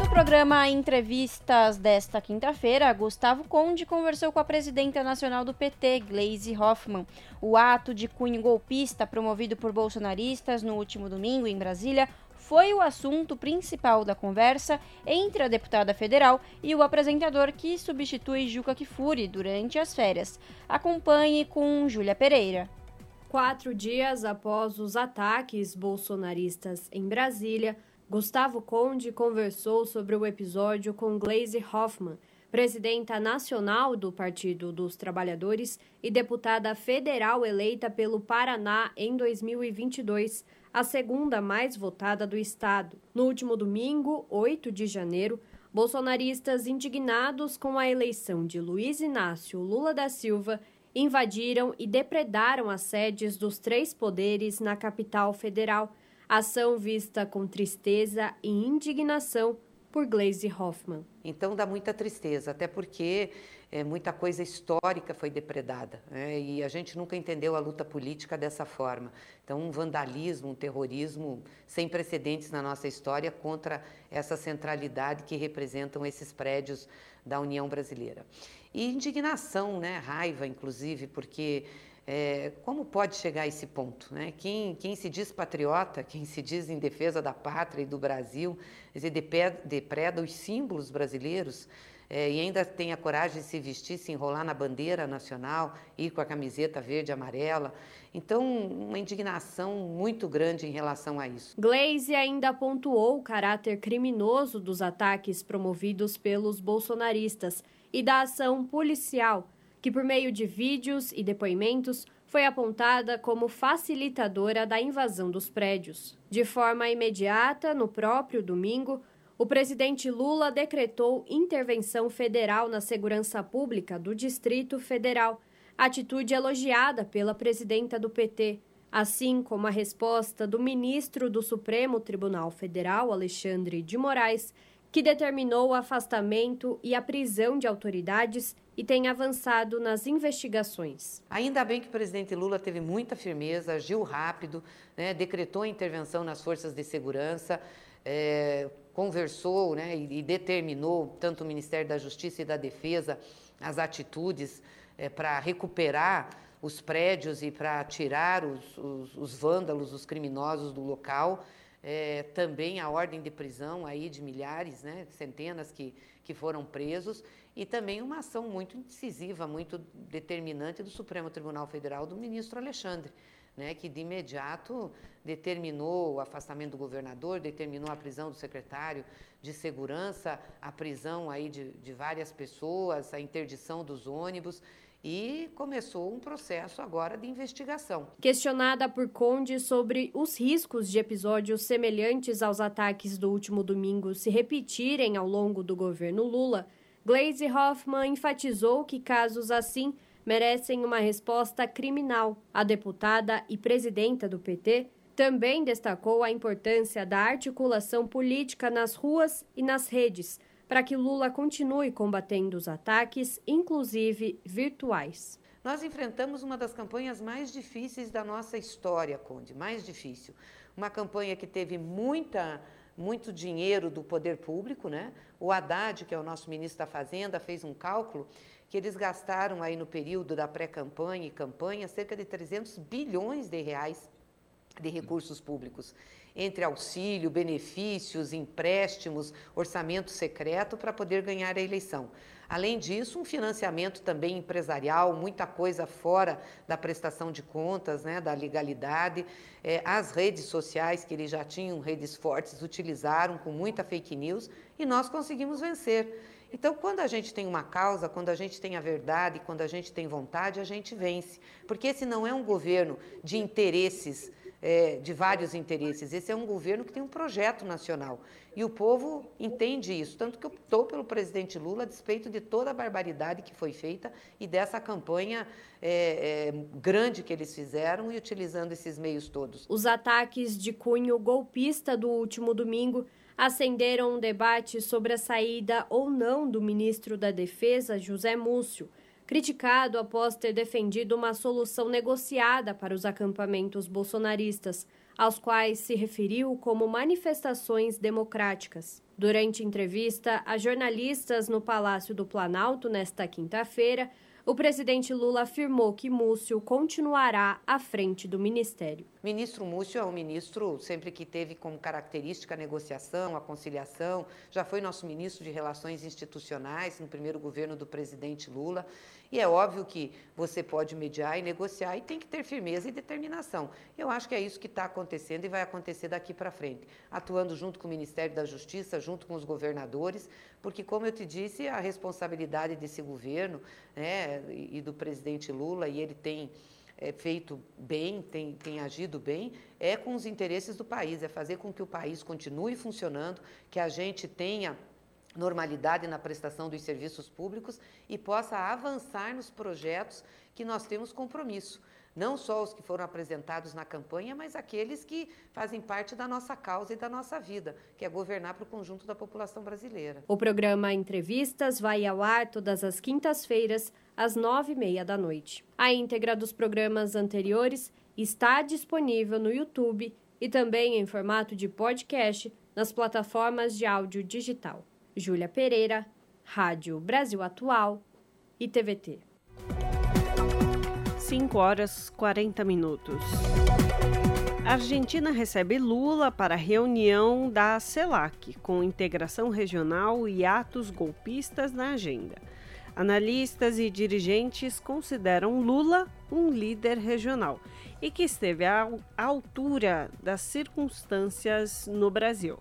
No programa Entrevistas desta quinta-feira, Gustavo Conde conversou com a presidenta nacional do PT, Gleisi Hoffmann. O ato de cunho golpista promovido por bolsonaristas no último domingo em Brasília foi o assunto principal da conversa entre a deputada federal e o apresentador que substitui Juca Kifuri durante as férias. Acompanhe com Júlia Pereira. Quatro dias após os ataques bolsonaristas em Brasília, Gustavo Conde conversou sobre o episódio com Glaze Hoffman, presidenta nacional do Partido dos Trabalhadores e deputada federal eleita pelo Paraná em 2022 a segunda mais votada do estado. No último domingo, 8 de janeiro, bolsonaristas indignados com a eleição de Luiz Inácio Lula da Silva invadiram e depredaram as sedes dos três poderes na capital federal. Ação vista com tristeza e indignação por Glaze Hoffman. Então dá muita tristeza, até porque é, muita coisa histórica foi depredada né? e a gente nunca entendeu a luta política dessa forma. Então, um vandalismo, um terrorismo sem precedentes na nossa história contra essa centralidade que representam esses prédios da União Brasileira. E indignação, né? raiva, inclusive, porque é, como pode chegar a esse ponto? Né? Quem, quem se diz patriota, quem se diz em defesa da pátria e do Brasil, dizer, depreda os símbolos brasileiros é, e ainda tem a coragem de se vestir, se enrolar na bandeira nacional, ir com a camiseta verde e amarela. Então, uma indignação muito grande em relação a isso. Glaze ainda pontuou o caráter criminoso dos ataques promovidos pelos bolsonaristas e da ação policial, que por meio de vídeos e depoimentos foi apontada como facilitadora da invasão dos prédios. De forma imediata, no próprio domingo, o presidente Lula decretou intervenção federal na segurança pública do Distrito Federal, atitude elogiada pela presidenta do PT, assim como a resposta do ministro do Supremo Tribunal Federal, Alexandre de Moraes, que determinou o afastamento e a prisão de autoridades e tem avançado nas investigações. Ainda bem que o presidente Lula teve muita firmeza, agiu rápido, né, decretou a intervenção nas forças de segurança, é, conversou né, e, e, determinou, tanto o Ministério da Justiça e da Defesa, as atitudes é, para recuperar os prédios e para tirar os, os, os vândalos, os criminosos do local é, também a ordem de prisão aí de milhares, né, centenas que, que foram presos, e também uma ação muito decisiva, muito determinante do Supremo Tribunal Federal, do ministro Alexandre, né, que de imediato determinou o afastamento do governador, determinou a prisão do secretário de segurança, a prisão aí de, de várias pessoas, a interdição dos ônibus e começou um processo agora de investigação. Questionada por Conde sobre os riscos de episódios semelhantes aos ataques do último domingo se repetirem ao longo do governo Lula, Glaze Hoffman enfatizou que casos assim merecem uma resposta criminal. A deputada e presidenta do PT também destacou a importância da articulação política nas ruas e nas redes para que Lula continue combatendo os ataques, inclusive virtuais. Nós enfrentamos uma das campanhas mais difíceis da nossa história, Conde, mais difícil. Uma campanha que teve muita, muito dinheiro do poder público, né? O Haddad, que é o nosso ministro da Fazenda, fez um cálculo que eles gastaram aí no período da pré-campanha e campanha cerca de 300 bilhões de reais de recursos públicos entre auxílio, benefícios, empréstimos, orçamento secreto para poder ganhar a eleição. Além disso, um financiamento também empresarial, muita coisa fora da prestação de contas, né, da legalidade. É, as redes sociais, que eles já tinham redes fortes, utilizaram com muita fake news e nós conseguimos vencer. Então, quando a gente tem uma causa, quando a gente tem a verdade, quando a gente tem vontade, a gente vence. Porque esse não é um governo de interesses é, de vários interesses. Esse é um governo que tem um projeto nacional. E o povo entende isso. Tanto que optou pelo presidente Lula, a despeito de toda a barbaridade que foi feita e dessa campanha é, é, grande que eles fizeram e utilizando esses meios todos. Os ataques de cunho golpista do último domingo acenderam um debate sobre a saída ou não do ministro da Defesa, José Múcio criticado após ter defendido uma solução negociada para os acampamentos bolsonaristas, aos quais se referiu como manifestações democráticas. Durante entrevista a jornalistas no Palácio do Planalto nesta quinta-feira, o presidente Lula afirmou que Múcio continuará à frente do ministério. Ministro Múcio é um ministro sempre que teve como característica a negociação, a conciliação, já foi nosso ministro de Relações Institucionais no primeiro governo do presidente Lula. E é óbvio que você pode mediar e negociar e tem que ter firmeza e determinação. Eu acho que é isso que está acontecendo e vai acontecer daqui para frente, atuando junto com o Ministério da Justiça, junto com os governadores, porque, como eu te disse, a responsabilidade desse governo né, e do presidente Lula, e ele tem é, feito bem, tem, tem agido bem, é com os interesses do país, é fazer com que o país continue funcionando, que a gente tenha normalidade na prestação dos serviços públicos e possa avançar nos projetos que nós temos compromisso. Não só os que foram apresentados na campanha, mas aqueles que fazem parte da nossa causa e da nossa vida, que é governar para o conjunto da população brasileira. O programa Entrevistas vai ao ar todas as quintas-feiras, às nove e meia da noite. A íntegra dos programas anteriores está disponível no YouTube e também em formato de podcast nas plataformas de áudio digital. Júlia Pereira, Rádio Brasil Atual e TVT. 5 horas 40 minutos. A Argentina recebe Lula para reunião da CELAC, com integração regional e atos golpistas na agenda. Analistas e dirigentes consideram Lula um líder regional e que esteve à altura das circunstâncias no Brasil.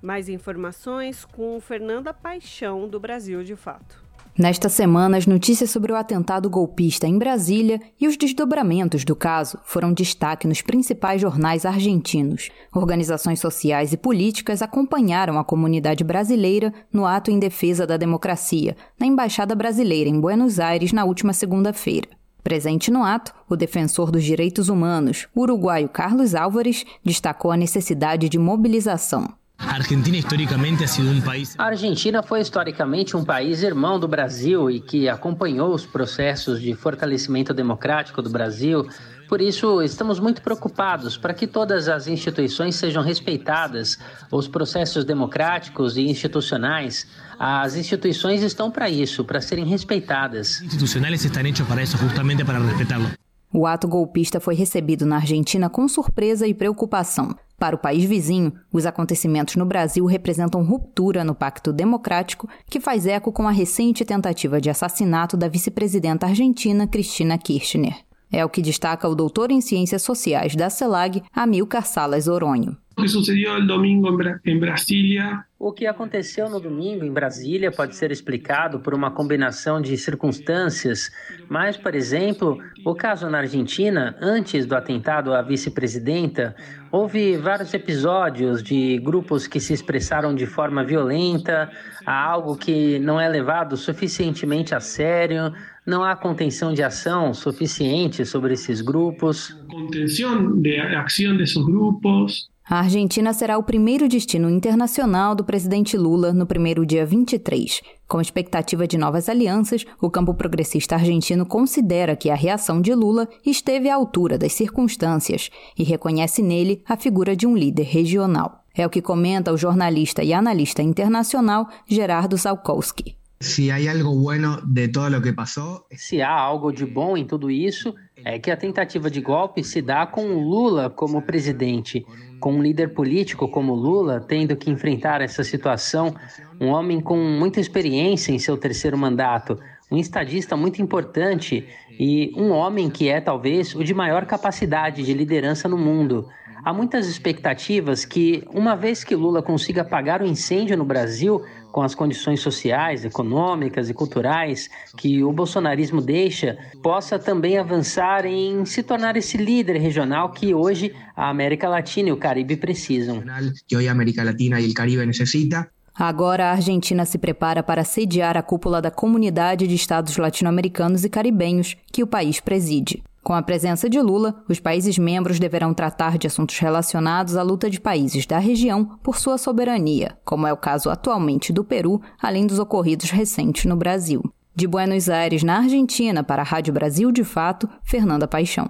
Mais informações com Fernanda Paixão, do Brasil de Fato. Nesta semana, as notícias sobre o atentado golpista em Brasília e os desdobramentos do caso foram destaque nos principais jornais argentinos. Organizações sociais e políticas acompanharam a comunidade brasileira no ato em defesa da democracia, na Embaixada Brasileira em Buenos Aires, na última segunda-feira. Presente no ato, o defensor dos direitos humanos, uruguaio Carlos Álvares, destacou a necessidade de mobilização. A Argentina historicamente ha sido um país. A Argentina foi historicamente um país irmão do Brasil e que acompanhou os processos de fortalecimento democrático do Brasil. Por isso, estamos muito preocupados para que todas as instituições sejam respeitadas, os processos democráticos e institucionais. As instituições estão para isso, para serem respeitadas. Institucionais estão hechos para isso, justamente para respeitá-lo. O ato golpista foi recebido na Argentina com surpresa e preocupação. Para o país vizinho, os acontecimentos no Brasil representam ruptura no pacto democrático que faz eco com a recente tentativa de assassinato da vice-presidenta argentina Cristina Kirchner. É o que destaca o doutor em Ciências Sociais da CELAG, Amilcar Salas Oronho. O que sucedeu no domingo em Brasília o que aconteceu no domingo em Brasília pode ser explicado por uma combinação de circunstâncias, mas, por exemplo, o caso na Argentina, antes do atentado à vice-presidenta, houve vários episódios de grupos que se expressaram de forma violenta, há algo que não é levado suficientemente a sério, não há contenção de ação suficiente sobre esses grupos. Contenção de ação desses grupos. A Argentina será o primeiro destino internacional do presidente Lula no primeiro dia 23. Com expectativa de novas alianças, o campo progressista argentino considera que a reação de Lula esteve à altura das circunstâncias e reconhece nele a figura de um líder regional. É o que comenta o jornalista e analista internacional Gerardo Salkowski. Se há algo bueno de todo o que passou. Se há algo de bom em tudo isso, é que a tentativa de golpe se dá com Lula como presidente com um líder político como Lula tendo que enfrentar essa situação, um homem com muita experiência em seu terceiro mandato, um estadista muito importante e um homem que é talvez o de maior capacidade de liderança no mundo. Há muitas expectativas que, uma vez que Lula consiga apagar o incêndio no Brasil, com as condições sociais, econômicas e culturais que o bolsonarismo deixa, possa também avançar em se tornar esse líder regional que hoje a América Latina e o Caribe precisam. Que hoje a América Latina e o Caribe necessita. Agora a Argentina se prepara para sediar a cúpula da Comunidade de Estados Latino-Americanos e Caribenhos, que o país preside. Com a presença de Lula, os países membros deverão tratar de assuntos relacionados à luta de países da região por sua soberania, como é o caso atualmente do Peru, além dos ocorridos recentes no Brasil. De Buenos Aires, na Argentina, para a Rádio Brasil de Fato, Fernanda Paixão.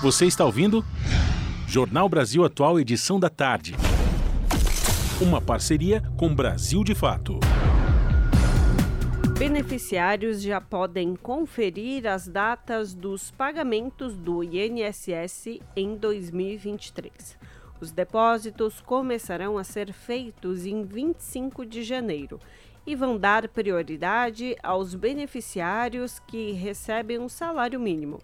Você está ouvindo? Jornal Brasil Atual, edição da tarde. Uma parceria com Brasil de Fato. Beneficiários já podem conferir as datas dos pagamentos do INSS em 2023. Os depósitos começarão a ser feitos em 25 de janeiro e vão dar prioridade aos beneficiários que recebem um salário mínimo.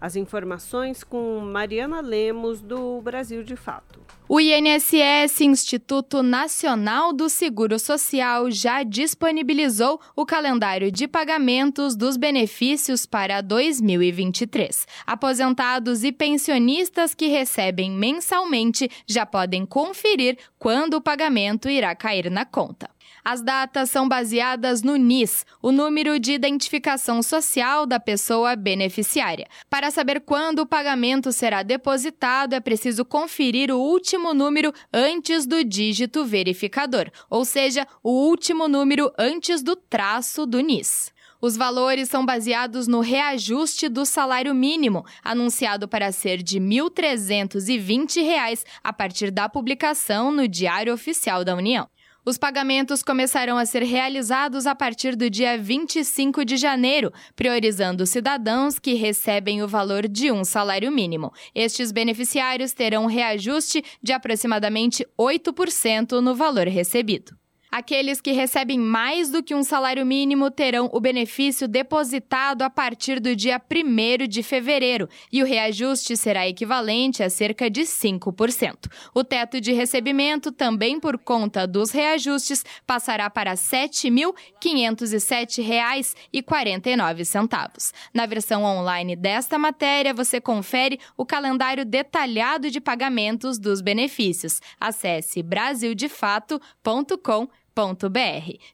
As informações com Mariana Lemos, do Brasil de Fato. O INSS, Instituto Nacional do Seguro Social, já disponibilizou o calendário de pagamentos dos benefícios para 2023. Aposentados e pensionistas que recebem mensalmente já podem conferir quando o pagamento irá cair na conta. As datas são baseadas no NIS, o número de identificação social da pessoa beneficiária. Para saber quando o pagamento será depositado, é preciso conferir o último número antes do dígito verificador, ou seja, o último número antes do traço do NIS. Os valores são baseados no reajuste do salário mínimo, anunciado para ser de R$ 1.320 a partir da publicação no Diário Oficial da União. Os pagamentos começarão a ser realizados a partir do dia 25 de janeiro, priorizando cidadãos que recebem o valor de um salário mínimo. Estes beneficiários terão um reajuste de aproximadamente 8% no valor recebido. Aqueles que recebem mais do que um salário mínimo terão o benefício depositado a partir do dia 1 de fevereiro e o reajuste será equivalente a cerca de 5%. O teto de recebimento, também por conta dos reajustes, passará para R$ 7.507,49. Na versão online desta matéria, você confere o calendário detalhado de pagamentos dos benefícios. Acesse brasildefato.com.br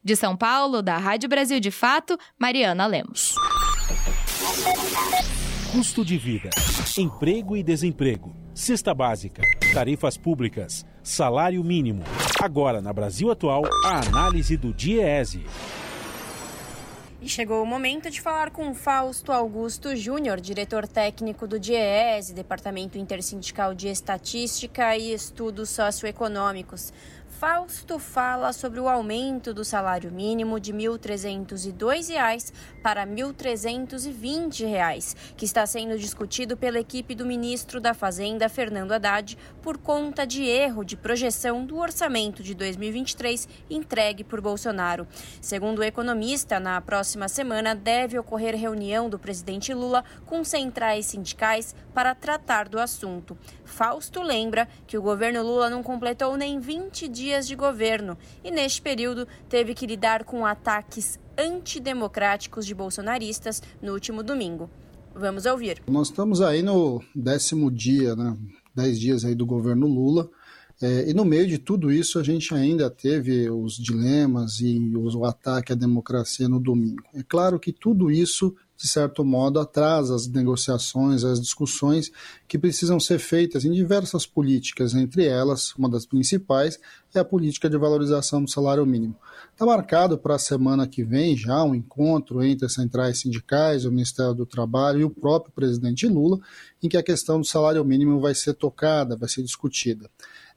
de São Paulo, da Rádio Brasil de Fato, Mariana Lemos. Custo de vida, emprego e desemprego, cesta básica, tarifas públicas, salário mínimo. Agora, na Brasil Atual, a análise do DIEESE. E chegou o momento de falar com Fausto Augusto Júnior, diretor técnico do DIEESE, Departamento Intersindical de Estatística e Estudos Socioeconômicos. Fausto fala sobre o aumento do salário mínimo de R$ 1.302 para R$ 1.320, que está sendo discutido pela equipe do ministro da Fazenda, Fernando Haddad, por conta de erro de projeção do orçamento de 2023 entregue por Bolsonaro. Segundo o economista, na próxima semana deve ocorrer reunião do presidente Lula com centrais sindicais para tratar do assunto. Fausto lembra que o governo Lula não completou nem 20 dias de governo e, neste período, teve que lidar com ataques antidemocráticos de bolsonaristas no último domingo. Vamos ouvir. Nós estamos aí no décimo dia, né? Dez dias aí do governo Lula. É, e no meio de tudo isso, a gente ainda teve os dilemas e o ataque à democracia no domingo. É claro que tudo isso de certo modo, atrasa as negociações, as discussões que precisam ser feitas em diversas políticas, entre elas, uma das principais é a política de valorização do salário mínimo. Está marcado para a semana que vem já um encontro entre as centrais sindicais, o Ministério do Trabalho e o próprio presidente Lula, em que a questão do salário mínimo vai ser tocada, vai ser discutida.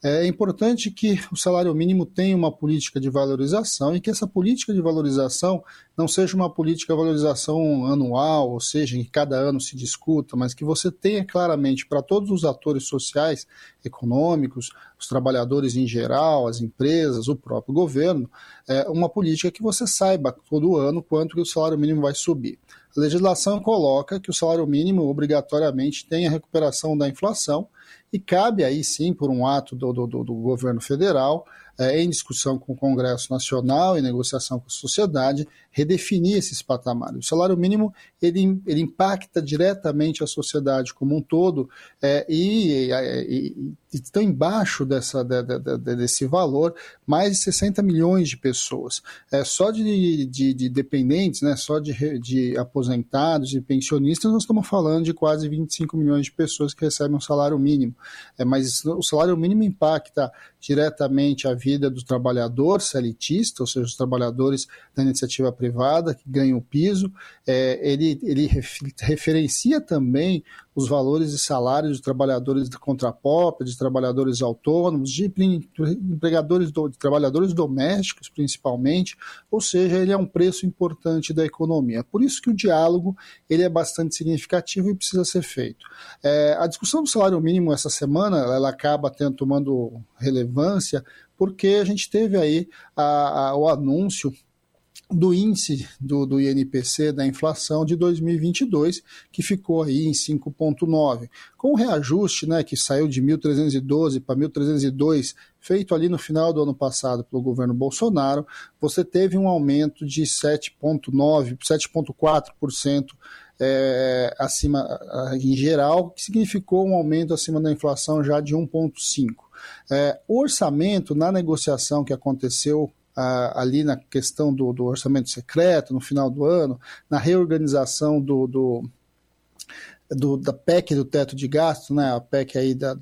É importante que o salário mínimo tenha uma política de valorização e que essa política de valorização não seja uma política de valorização anual, ou seja, em que cada ano se discuta, mas que você tenha claramente para todos os atores sociais, econômicos, os trabalhadores em geral, as empresas, o próprio governo, é, uma política que você saiba todo ano quanto que o salário mínimo vai subir. A legislação coloca que o salário mínimo obrigatoriamente tem a recuperação da inflação e cabe aí sim, por um ato do, do, do governo federal, é, em discussão com o Congresso Nacional, em negociação com a sociedade, redefinir esses patamares. O salário mínimo ele, ele impacta diretamente a sociedade como um todo é, e, e, e estão embaixo dessa, de, de, de, desse valor mais de 60 milhões de pessoas. É, só de, de, de dependentes, né, só de, de aposentados e pensionistas, nós estamos falando de quase 25 milhões de pessoas que recebem um salário mínimo. É, mas o salário mínimo impacta diretamente a vida do trabalhador elitista, ou seja, os trabalhadores da iniciativa privada que ganham o piso. É, ele ele referencia também os valores de salários de trabalhadores de contrapop, de trabalhadores autônomos, de empregadores, de trabalhadores domésticos, principalmente, ou seja, ele é um preço importante da economia. Por isso que o diálogo ele é bastante significativo e precisa ser feito. É, a discussão do salário mínimo essa semana ela acaba tendo, tomando relevância porque a gente teve aí a, a, o anúncio do índice do, do INPC da inflação de 2022, que ficou aí em 5,9. Com o reajuste, né, que saiu de 1.312 para 1.302, feito ali no final do ano passado pelo governo Bolsonaro, você teve um aumento de 7,9%, 7,4% é, acima em geral, que significou um aumento acima da inflação já de 1,5%. É, o orçamento, na negociação que aconteceu ali na questão do, do, orçamento secreto no final do ano, na reorganização do, do, do, da PEC do teto de gasto, né, a PEC aí da,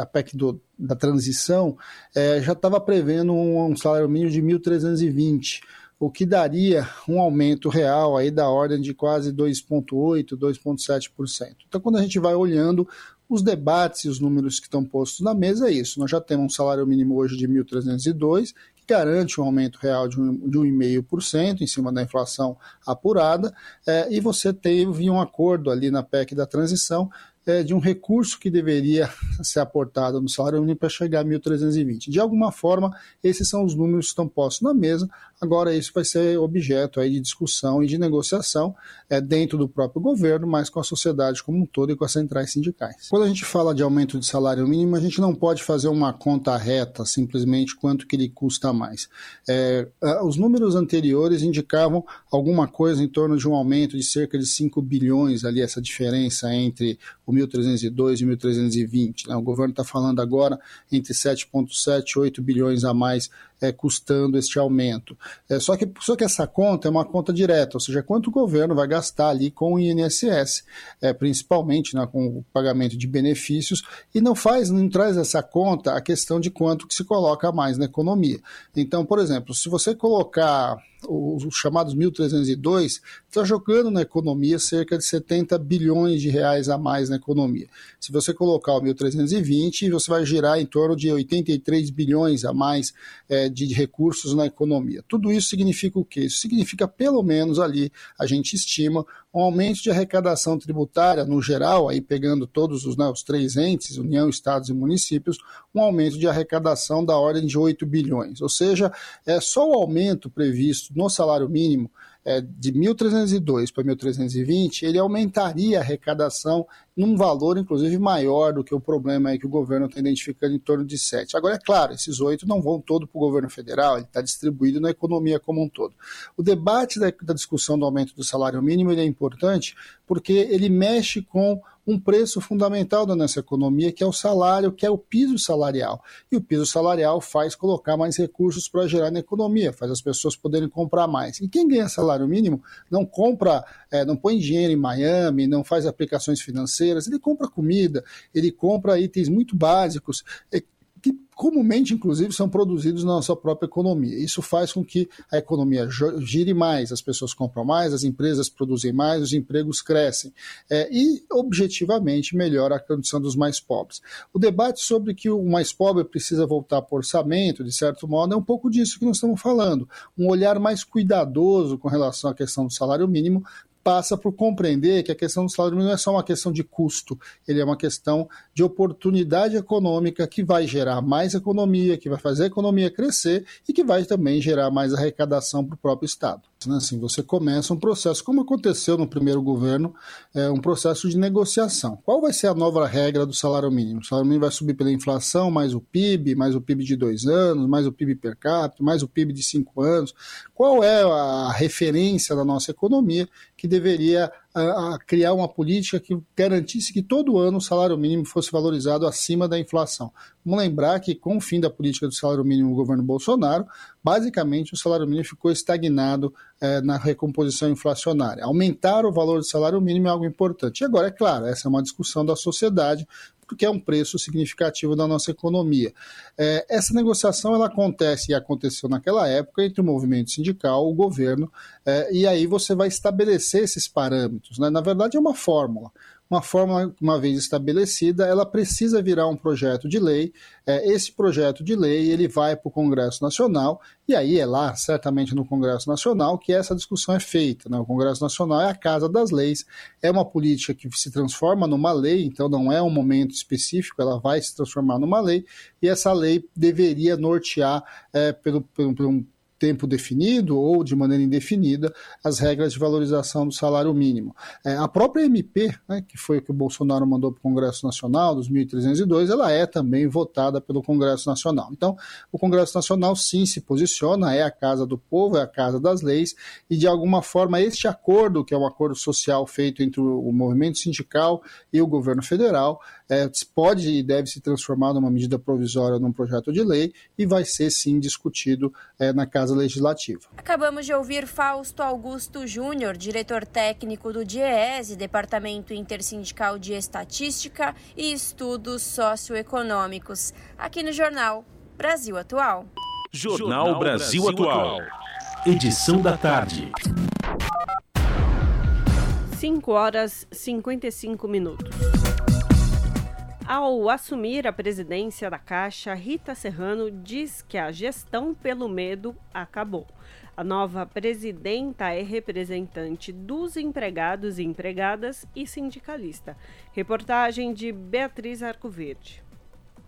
a PEC do, da transição, é, já estava prevendo um, um, salário mínimo de 1.320, o que daria um aumento real aí da ordem de quase 2,8%, 2,7%. Então, quando a gente vai olhando os debates e os números que estão postos na mesa, é isso. Nós já temos um salário mínimo hoje de 1.302, garante um aumento real de, um, de 1,5% em cima da inflação apurada, é, e você teve um acordo ali na PEC da transição é, de um recurso que deveria ser aportado no salário mínimo para chegar a 1.320. De alguma forma, esses são os números que estão postos na mesa. Agora, isso vai ser objeto aí de discussão e de negociação é, dentro do próprio governo, mas com a sociedade como um todo e com as centrais sindicais. Quando a gente fala de aumento de salário mínimo, a gente não pode fazer uma conta reta, simplesmente quanto que ele custa mais. É, os números anteriores indicavam alguma coisa em torno de um aumento de cerca de 5 bilhões ali, essa diferença entre o 1.302 e 1.320. Né? O governo está falando agora entre 7,7 e 8 bilhões a mais é, custando este aumento. É, só, que, só que essa conta é uma conta direta, ou seja, quanto o governo vai gastar ali com o INSS, é, principalmente né, com o pagamento de benefícios, e não faz, não traz essa conta a questão de quanto que se coloca mais na economia. Então, por exemplo, se você colocar os chamados 1.302, está jogando na economia cerca de 70 bilhões de reais a mais na economia. Se você colocar o 1.320, você vai girar em torno de 83 bilhões a mais é, de recursos na economia. Tudo isso significa o quê? Isso significa, pelo menos ali, a gente estima um aumento de arrecadação tributária no geral, aí pegando todos os, né, os três entes, União, Estados e municípios, um aumento de arrecadação da ordem de 8 bilhões. Ou seja, é só o aumento previsto no salário mínimo é, de 1.302 para 1.320, ele aumentaria a arrecadação num valor, inclusive, maior do que o problema aí que o governo está identificando em torno de 7. Agora, é claro, esses oito não vão todo para o governo federal, ele está distribuído na economia como um todo. O debate da, da discussão do aumento do salário mínimo é importante porque ele mexe com um preço fundamental da nossa economia, que é o salário, que é o piso salarial. E o piso salarial faz colocar mais recursos para gerar na economia, faz as pessoas poderem comprar mais. E quem ganha salário mínimo não compra, é, não põe dinheiro em Miami, não faz aplicações financeiras, ele compra comida, ele compra itens muito básicos. É, comumente, inclusive, são produzidos na nossa própria economia. Isso faz com que a economia gire mais, as pessoas compram mais, as empresas produzem mais, os empregos crescem é, e, objetivamente, melhora a condição dos mais pobres. O debate sobre que o mais pobre precisa voltar para o orçamento, de certo modo, é um pouco disso que nós estamos falando. Um olhar mais cuidadoso com relação à questão do salário mínimo passa por compreender que a questão do salário mínimo não é só uma questão de custo, ele é uma questão de oportunidade econômica que vai gerar mais economia, que vai fazer a economia crescer e que vai também gerar mais arrecadação para o próprio Estado. Assim, você começa um processo, como aconteceu no primeiro governo, é um processo de negociação. Qual vai ser a nova regra do salário mínimo? O salário mínimo vai subir pela inflação, mais o PIB, mais o PIB de dois anos, mais o PIB per capita, mais o PIB de cinco anos. Qual é a referência da nossa economia que deveria a, criar uma política que garantisse que todo ano o salário mínimo fosse valorizado acima da inflação. Vamos lembrar que, com o fim da política do salário mínimo no governo Bolsonaro, basicamente o salário mínimo ficou estagnado é, na recomposição inflacionária. Aumentar o valor do salário mínimo é algo importante. E agora, é claro, essa é uma discussão da sociedade, porque é um preço significativo da nossa economia. É, essa negociação ela acontece e aconteceu naquela época entre o movimento sindical, o governo, é, e aí você vai estabelecer esses parâmetros. Né? Na verdade, é uma fórmula uma fórmula, uma vez estabelecida, ela precisa virar um projeto de lei. É, esse projeto de lei ele vai para o Congresso Nacional e aí é lá, certamente no Congresso Nacional, que essa discussão é feita. Né? O Congresso Nacional é a casa das leis, é uma política que se transforma numa lei, então não é um momento específico, ela vai se transformar numa lei e essa lei deveria nortear é, pelo, pelo, pelo tempo definido ou de maneira indefinida as regras de valorização do salário mínimo. É, a própria MP, né, que foi o que o Bolsonaro mandou para o Congresso Nacional, dos 1.302, ela é também votada pelo Congresso Nacional. Então, o Congresso Nacional sim se posiciona, é a casa do povo, é a casa das leis, e de alguma forma este acordo, que é um acordo social feito entre o movimento sindical e o governo federal, é, pode e deve se transformar numa medida provisória num projeto de lei e vai ser sim discutido é, na Casa Legislativa. Acabamos de ouvir Fausto Augusto Júnior, diretor técnico do DIEESE, Departamento Intersindical de Estatística e Estudos Socioeconômicos, aqui no Jornal Brasil Atual. Jornal Brasil Atual. Edição da tarde. 5 horas 55 minutos. Ao assumir a presidência da Caixa, Rita Serrano diz que a gestão pelo medo acabou. A nova presidenta é representante dos empregados e empregadas e sindicalista. Reportagem de Beatriz Arcoverde.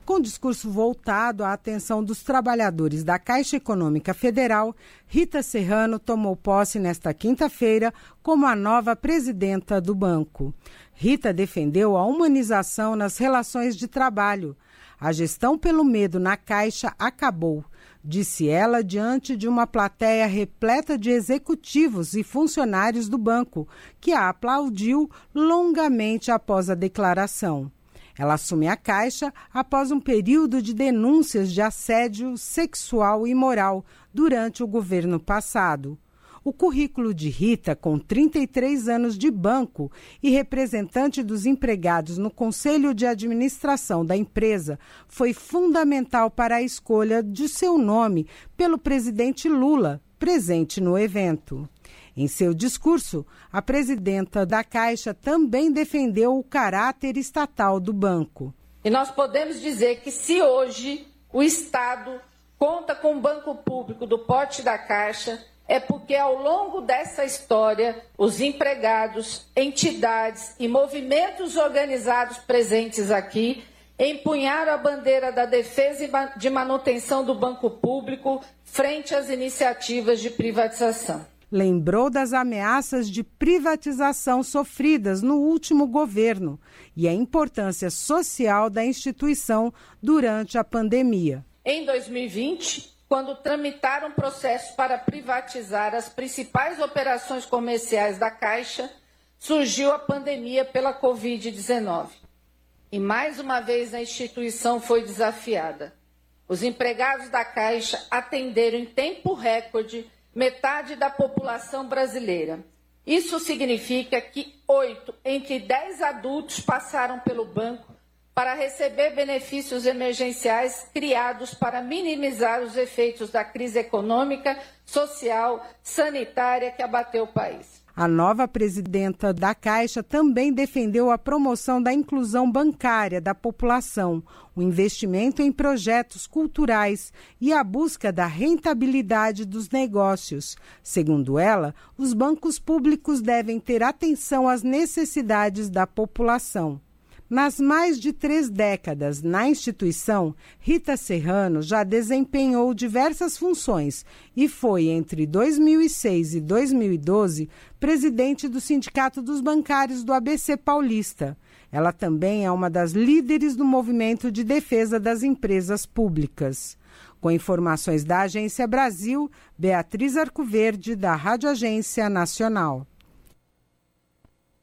Com discurso voltado à atenção dos trabalhadores da Caixa Econômica Federal, Rita Serrano tomou posse nesta quinta-feira como a nova presidenta do banco. Rita defendeu a humanização nas relações de trabalho. A gestão pelo medo na Caixa acabou, disse ela diante de uma plateia repleta de executivos e funcionários do banco, que a aplaudiu longamente após a declaração. Ela assume a Caixa após um período de denúncias de assédio sexual e moral durante o governo passado. O currículo de Rita, com 33 anos de banco e representante dos empregados no conselho de administração da empresa, foi fundamental para a escolha de seu nome pelo presidente Lula, presente no evento. Em seu discurso, a presidenta da Caixa também defendeu o caráter estatal do banco. E nós podemos dizer que se hoje o Estado conta com um banco público do porte da Caixa, é porque ao longo dessa história, os empregados, entidades e movimentos organizados presentes aqui empunharam a bandeira da defesa e de manutenção do banco público frente às iniciativas de privatização lembrou das ameaças de privatização sofridas no último governo e a importância social da instituição durante a pandemia. Em 2020, quando tramitaram processo para privatizar as principais operações comerciais da Caixa, surgiu a pandemia pela Covid-19. E mais uma vez a instituição foi desafiada. Os empregados da Caixa atenderam em tempo recorde metade da população brasileira. Isso significa que oito entre dez adultos passaram pelo banco para receber benefícios emergenciais criados para minimizar os efeitos da crise econômica, social, sanitária que abateu o país. A nova presidenta da Caixa também defendeu a promoção da inclusão bancária da população, o investimento em projetos culturais e a busca da rentabilidade dos negócios. Segundo ela, os bancos públicos devem ter atenção às necessidades da população. Nas mais de três décadas na instituição, Rita Serrano já desempenhou diversas funções e foi, entre 2006 e 2012, presidente do Sindicato dos Bancários do ABC Paulista. Ela também é uma das líderes do movimento de defesa das empresas públicas. Com informações da Agência Brasil, Beatriz Arcoverde, da Rádio Agência Nacional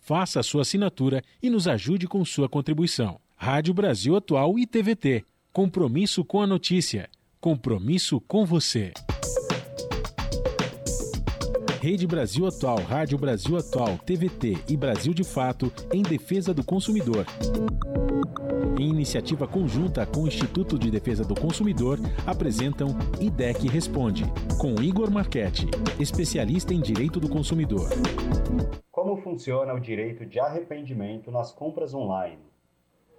faça a sua assinatura e nos ajude com sua contribuição. Rádio Brasil Atual e TVT. Compromisso com a notícia. Compromisso com você. Rede Brasil Atual, Rádio Brasil Atual, TVT e Brasil de Fato em defesa do consumidor. Em iniciativa conjunta com o Instituto de Defesa do Consumidor, apresentam IDEC Responde, com Igor Marchetti, especialista em direito do consumidor. Funciona o direito de arrependimento nas compras online?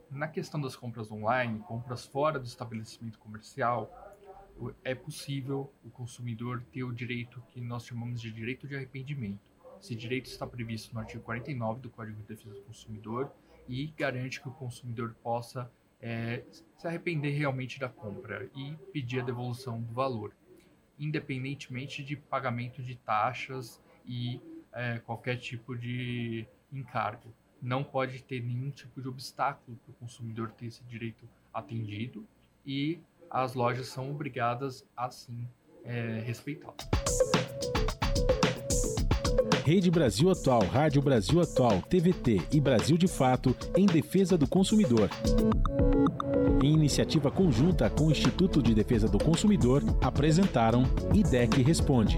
Na questão das compras online, compras fora do estabelecimento comercial, é possível o consumidor ter o direito que nós chamamos de direito de arrependimento. Esse direito está previsto no artigo 49 do Código de Defesa do Consumidor e garante que o consumidor possa é, se arrepender realmente da compra e pedir a devolução do valor, independentemente de pagamento de taxas e é, qualquer tipo de encargo. Não pode ter nenhum tipo de obstáculo para o consumidor ter esse direito atendido e as lojas são obrigadas a sim é, respeitá-lo. Rede Brasil Atual, Rádio Brasil Atual, TVT e Brasil de Fato em defesa do consumidor. Em iniciativa conjunta com o Instituto de Defesa do Consumidor, apresentaram IDEC Responde.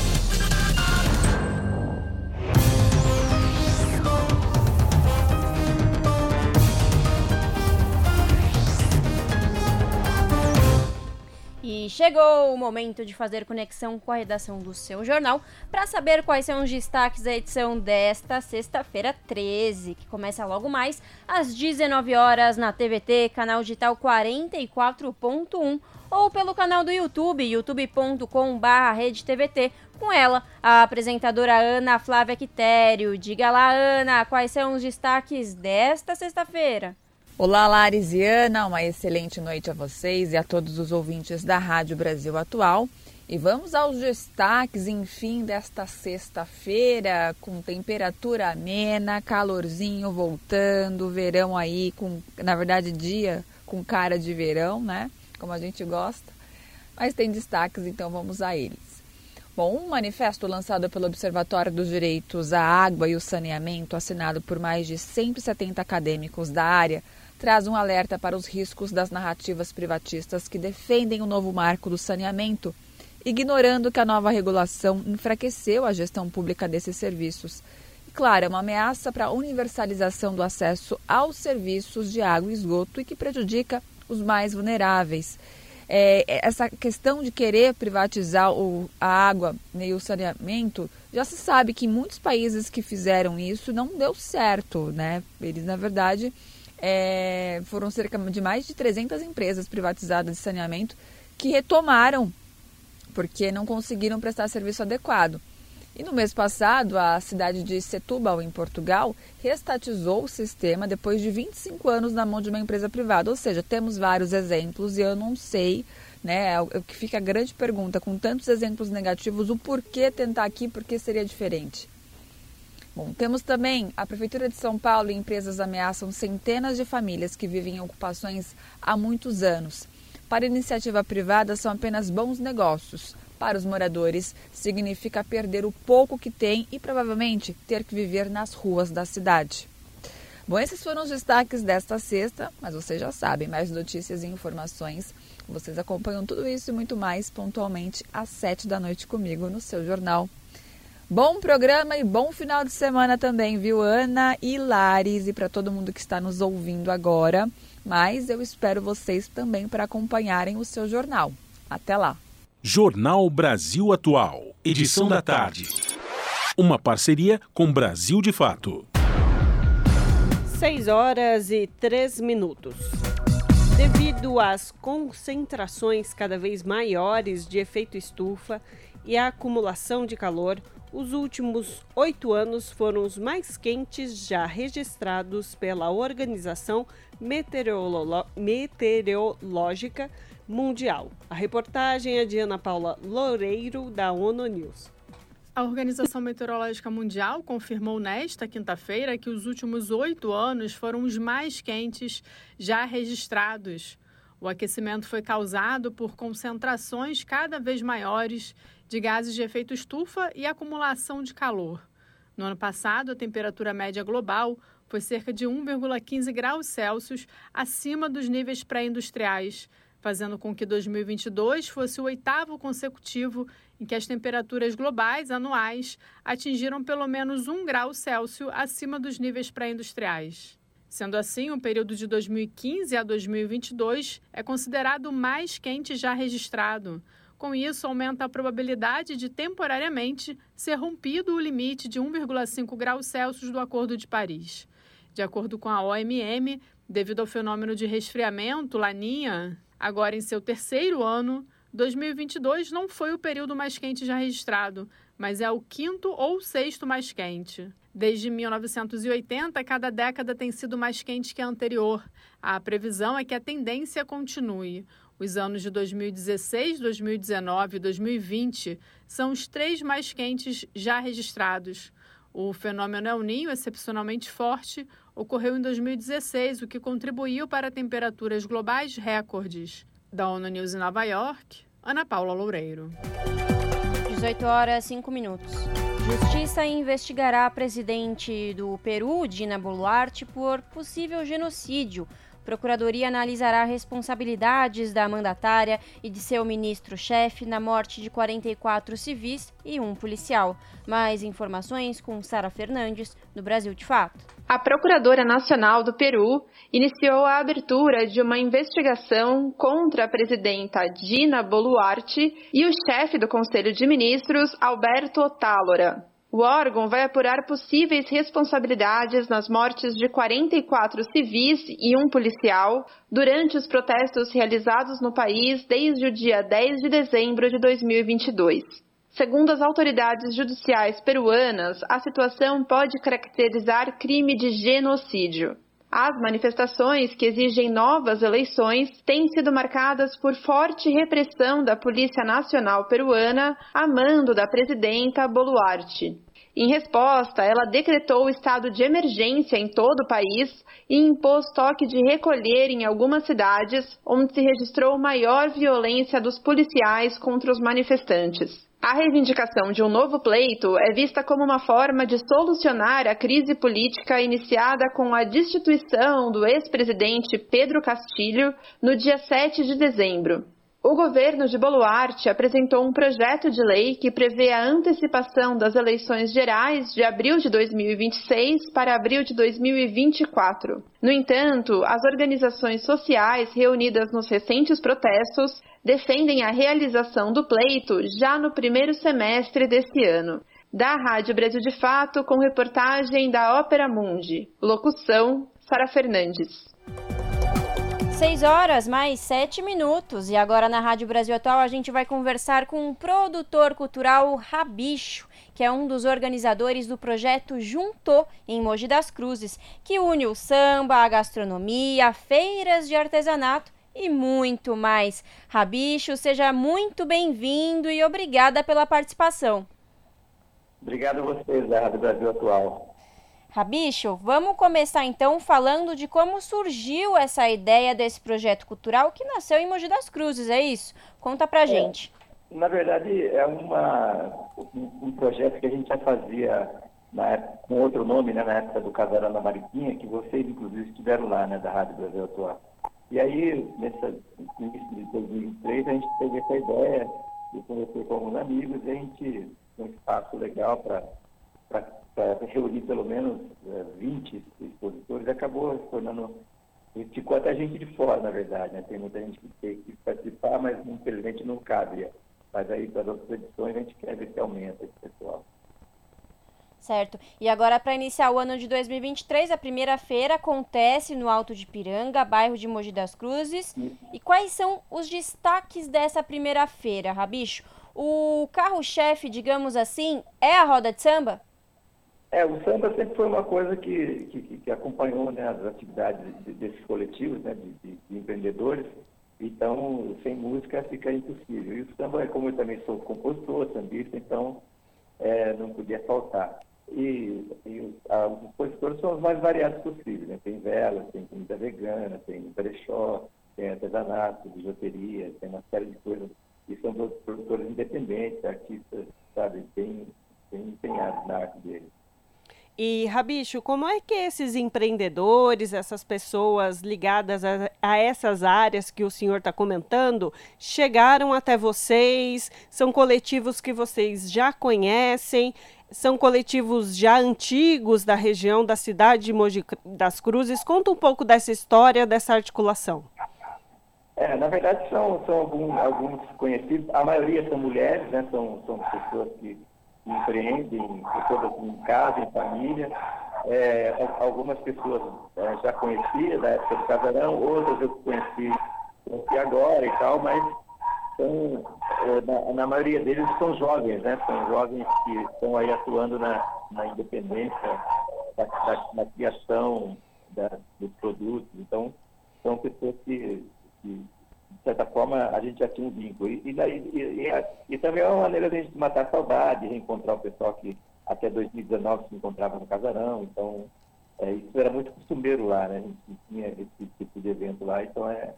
chegou o momento de fazer conexão com a redação do seu jornal para saber quais são os destaques da edição desta sexta-feira 13, que começa logo mais às 19 horas na TVT, canal digital 44.1 ou pelo canal do YouTube, youtube.com/redetvt. Com ela, a apresentadora Ana Flávia Quitério. Diga lá, Ana, quais são os destaques desta sexta-feira? Olá, Laris e Ana, uma excelente noite a vocês e a todos os ouvintes da Rádio Brasil Atual. E vamos aos destaques, enfim, desta sexta-feira, com temperatura amena, calorzinho voltando, verão aí, com, na verdade, dia com cara de verão, né? Como a gente gosta. Mas tem destaques, então vamos a eles. Bom, um manifesto lançado pelo Observatório dos Direitos à Água e o Saneamento, assinado por mais de 170 acadêmicos da área, traz um alerta para os riscos das narrativas privatistas que defendem o novo marco do saneamento, ignorando que a nova regulação enfraqueceu a gestão pública desses serviços. E, claro, é uma ameaça para a universalização do acesso aos serviços de água e esgoto e que prejudica os mais vulneráveis. É, essa questão de querer privatizar o, a água e o saneamento, já se sabe que muitos países que fizeram isso não deu certo, né? Eles, na verdade, é, foram cerca de mais de 300 empresas privatizadas de saneamento que retomaram porque não conseguiram prestar serviço adequado. E no mês passado, a cidade de Setúbal, em Portugal, restatizou o sistema depois de 25 anos na mão de uma empresa privada. Ou seja, temos vários exemplos e eu não sei, né? É o que fica a grande pergunta, com tantos exemplos negativos, o porquê tentar aqui, porque seria diferente. Bom, temos também a Prefeitura de São Paulo e empresas ameaçam centenas de famílias que vivem em ocupações há muitos anos. Para iniciativa privada, são apenas bons negócios. Para os moradores, significa perder o pouco que tem e provavelmente ter que viver nas ruas da cidade. Bom, esses foram os destaques desta sexta, mas vocês já sabem, mais notícias e informações. Vocês acompanham tudo isso e muito mais pontualmente às sete da noite comigo no seu jornal Bom programa e bom final de semana também, viu, Ana e Lares, e para todo mundo que está nos ouvindo agora. Mas eu espero vocês também para acompanharem o seu jornal. Até lá. Jornal Brasil Atual, edição da tarde. Uma parceria com Brasil de Fato. 6 horas e 3 minutos. Devido às concentrações cada vez maiores de efeito estufa e à acumulação de calor, os últimos oito anos foram os mais quentes já registrados pela Organização Meteorolo Meteorológica Mundial. A reportagem é de Ana Paula Loureiro, da ONU News. A Organização Meteorológica Mundial confirmou nesta quinta-feira que os últimos oito anos foram os mais quentes já registrados. O aquecimento foi causado por concentrações cada vez maiores de gases de efeito estufa e acumulação de calor. No ano passado, a temperatura média global foi cerca de 1,15 graus Celsius acima dos níveis pré-industriais, fazendo com que 2022 fosse o oitavo consecutivo em que as temperaturas globais anuais atingiram pelo menos um grau Celsius acima dos níveis pré-industriais. Sendo assim, o período de 2015 a 2022 é considerado o mais quente já registrado. Com isso, aumenta a probabilidade de temporariamente ser rompido o limite de 1,5 graus Celsius do Acordo de Paris. De acordo com a OMM, devido ao fenômeno de resfriamento Laninha, Agora, em seu terceiro ano, 2022 não foi o período mais quente já registrado, mas é o quinto ou sexto mais quente. Desde 1980, cada década tem sido mais quente que a anterior. A previsão é que a tendência continue. Os anos de 2016, 2019 e 2020 são os três mais quentes já registrados. O fenômeno El Ninho, excepcionalmente forte, ocorreu em 2016, o que contribuiu para temperaturas globais recordes. Da ONU News em Nova York, Ana Paula Loureiro. 18 horas 5 minutos. Justiça investigará a presidente do Peru, Dina Boluarte, por possível genocídio. Procuradoria analisará responsabilidades da mandatária e de seu ministro-chefe na morte de 44 civis e um policial. Mais informações com Sara Fernandes, do Brasil de Fato. A Procuradora Nacional do Peru iniciou a abertura de uma investigação contra a presidenta Dina Boluarte e o chefe do Conselho de Ministros, Alberto Otálora. O órgão vai apurar possíveis responsabilidades nas mortes de 44 civis e um policial durante os protestos realizados no país desde o dia 10 de dezembro de 2022. Segundo as autoridades judiciais peruanas, a situação pode caracterizar crime de genocídio. As manifestações que exigem novas eleições têm sido marcadas por forte repressão da Polícia Nacional Peruana a mando da presidenta Boluarte. Em resposta, ela decretou o estado de emergência em todo o país e impôs toque de recolher em algumas cidades, onde se registrou maior violência dos policiais contra os manifestantes. A reivindicação de um novo pleito é vista como uma forma de solucionar a crise política iniciada com a destituição do ex-presidente Pedro Castilho no dia 7 de dezembro. O governo de Boluarte apresentou um projeto de lei que prevê a antecipação das eleições gerais de abril de 2026 para abril de 2024. No entanto, as organizações sociais reunidas nos recentes protestos defendem a realização do pleito já no primeiro semestre desse ano. Da Rádio Brasil de Fato, com reportagem da Ópera Mundi. Locução: Sara Fernandes. 6 horas mais 7 minutos. E agora na Rádio Brasil Atual a gente vai conversar com o produtor cultural Rabicho, que é um dos organizadores do projeto Junto em Mogi das Cruzes, que une o samba, a gastronomia, feiras de artesanato e muito mais. Rabicho, seja muito bem-vindo e obrigada pela participação. Obrigado a vocês da Rádio Brasil Atual. Rabicho, vamos começar então falando de como surgiu essa ideia desse projeto cultural que nasceu em Mogi das Cruzes, é isso? Conta pra é, gente. Na verdade, é uma, um projeto que a gente já fazia época, com outro nome, né, na época do Casarão da Mariquinha, que vocês inclusive estiveram lá, né, da Rádio Brasil Atual. E aí, nessa início de 2003, a gente teve essa ideia, eu conversei com alguns amigos, e a gente tem um espaço legal para para reunir pelo menos é, 20 expositores, acabou se tornando. Ficou até gente de fora, na verdade. Né? Tem muita gente que tem que participar, mas infelizmente não cabe. Mas aí, para as outras edições, a gente quer ver se aumenta esse pessoal. Certo. E agora, para iniciar o ano de 2023, a primeira feira acontece no Alto de Piranga, bairro de Mogi das Cruzes. E quais são os destaques dessa primeira feira, Rabicho? O carro-chefe, digamos assim, é a roda de samba? É, o samba sempre foi uma coisa que, que, que acompanhou né, as atividades desses coletivos, né, de, de, de, empreendedores. Então, sem música fica impossível. E o samba, como eu também sou compositor, sambista, então é, não podia faltar. E, e a, os expositores são os mais variados possíveis. Né? Tem velas, tem comida vegana, tem brechó, tem artesanato, bijuteria, tem uma série de coisas. E são produtores independentes, artistas, sabe, bem, bem empenhados na arte deles. E, Rabicho, como é que esses empreendedores, essas pessoas ligadas a, a essas áreas que o senhor está comentando, chegaram até vocês? São coletivos que vocês já conhecem? São coletivos já antigos da região da cidade de Mogi das Cruzes? Conta um pouco dessa história, dessa articulação. É, na verdade, são, são alguns, alguns conhecidos. A maioria são mulheres, né? são, são pessoas que empreendem, todas em casa, em família. É, algumas pessoas é, já conhecia da época do casarão, outras eu conheci, conheci agora e tal, mas são, é, na, na, maioria deles são jovens, né? São jovens que estão aí atuando na, na independência, da, na criação da, dos produtos. Então, são pessoas que, que de certa forma, a gente já tinha um vínculo. E, e, e, e, também é uma maneira de a gente matar a saudade, reencontrar o pessoal que até 2019 se encontrava no casarão. Então, é, isso era muito costumeiro lá, né? A gente tinha esse tipo de evento lá. Então, é,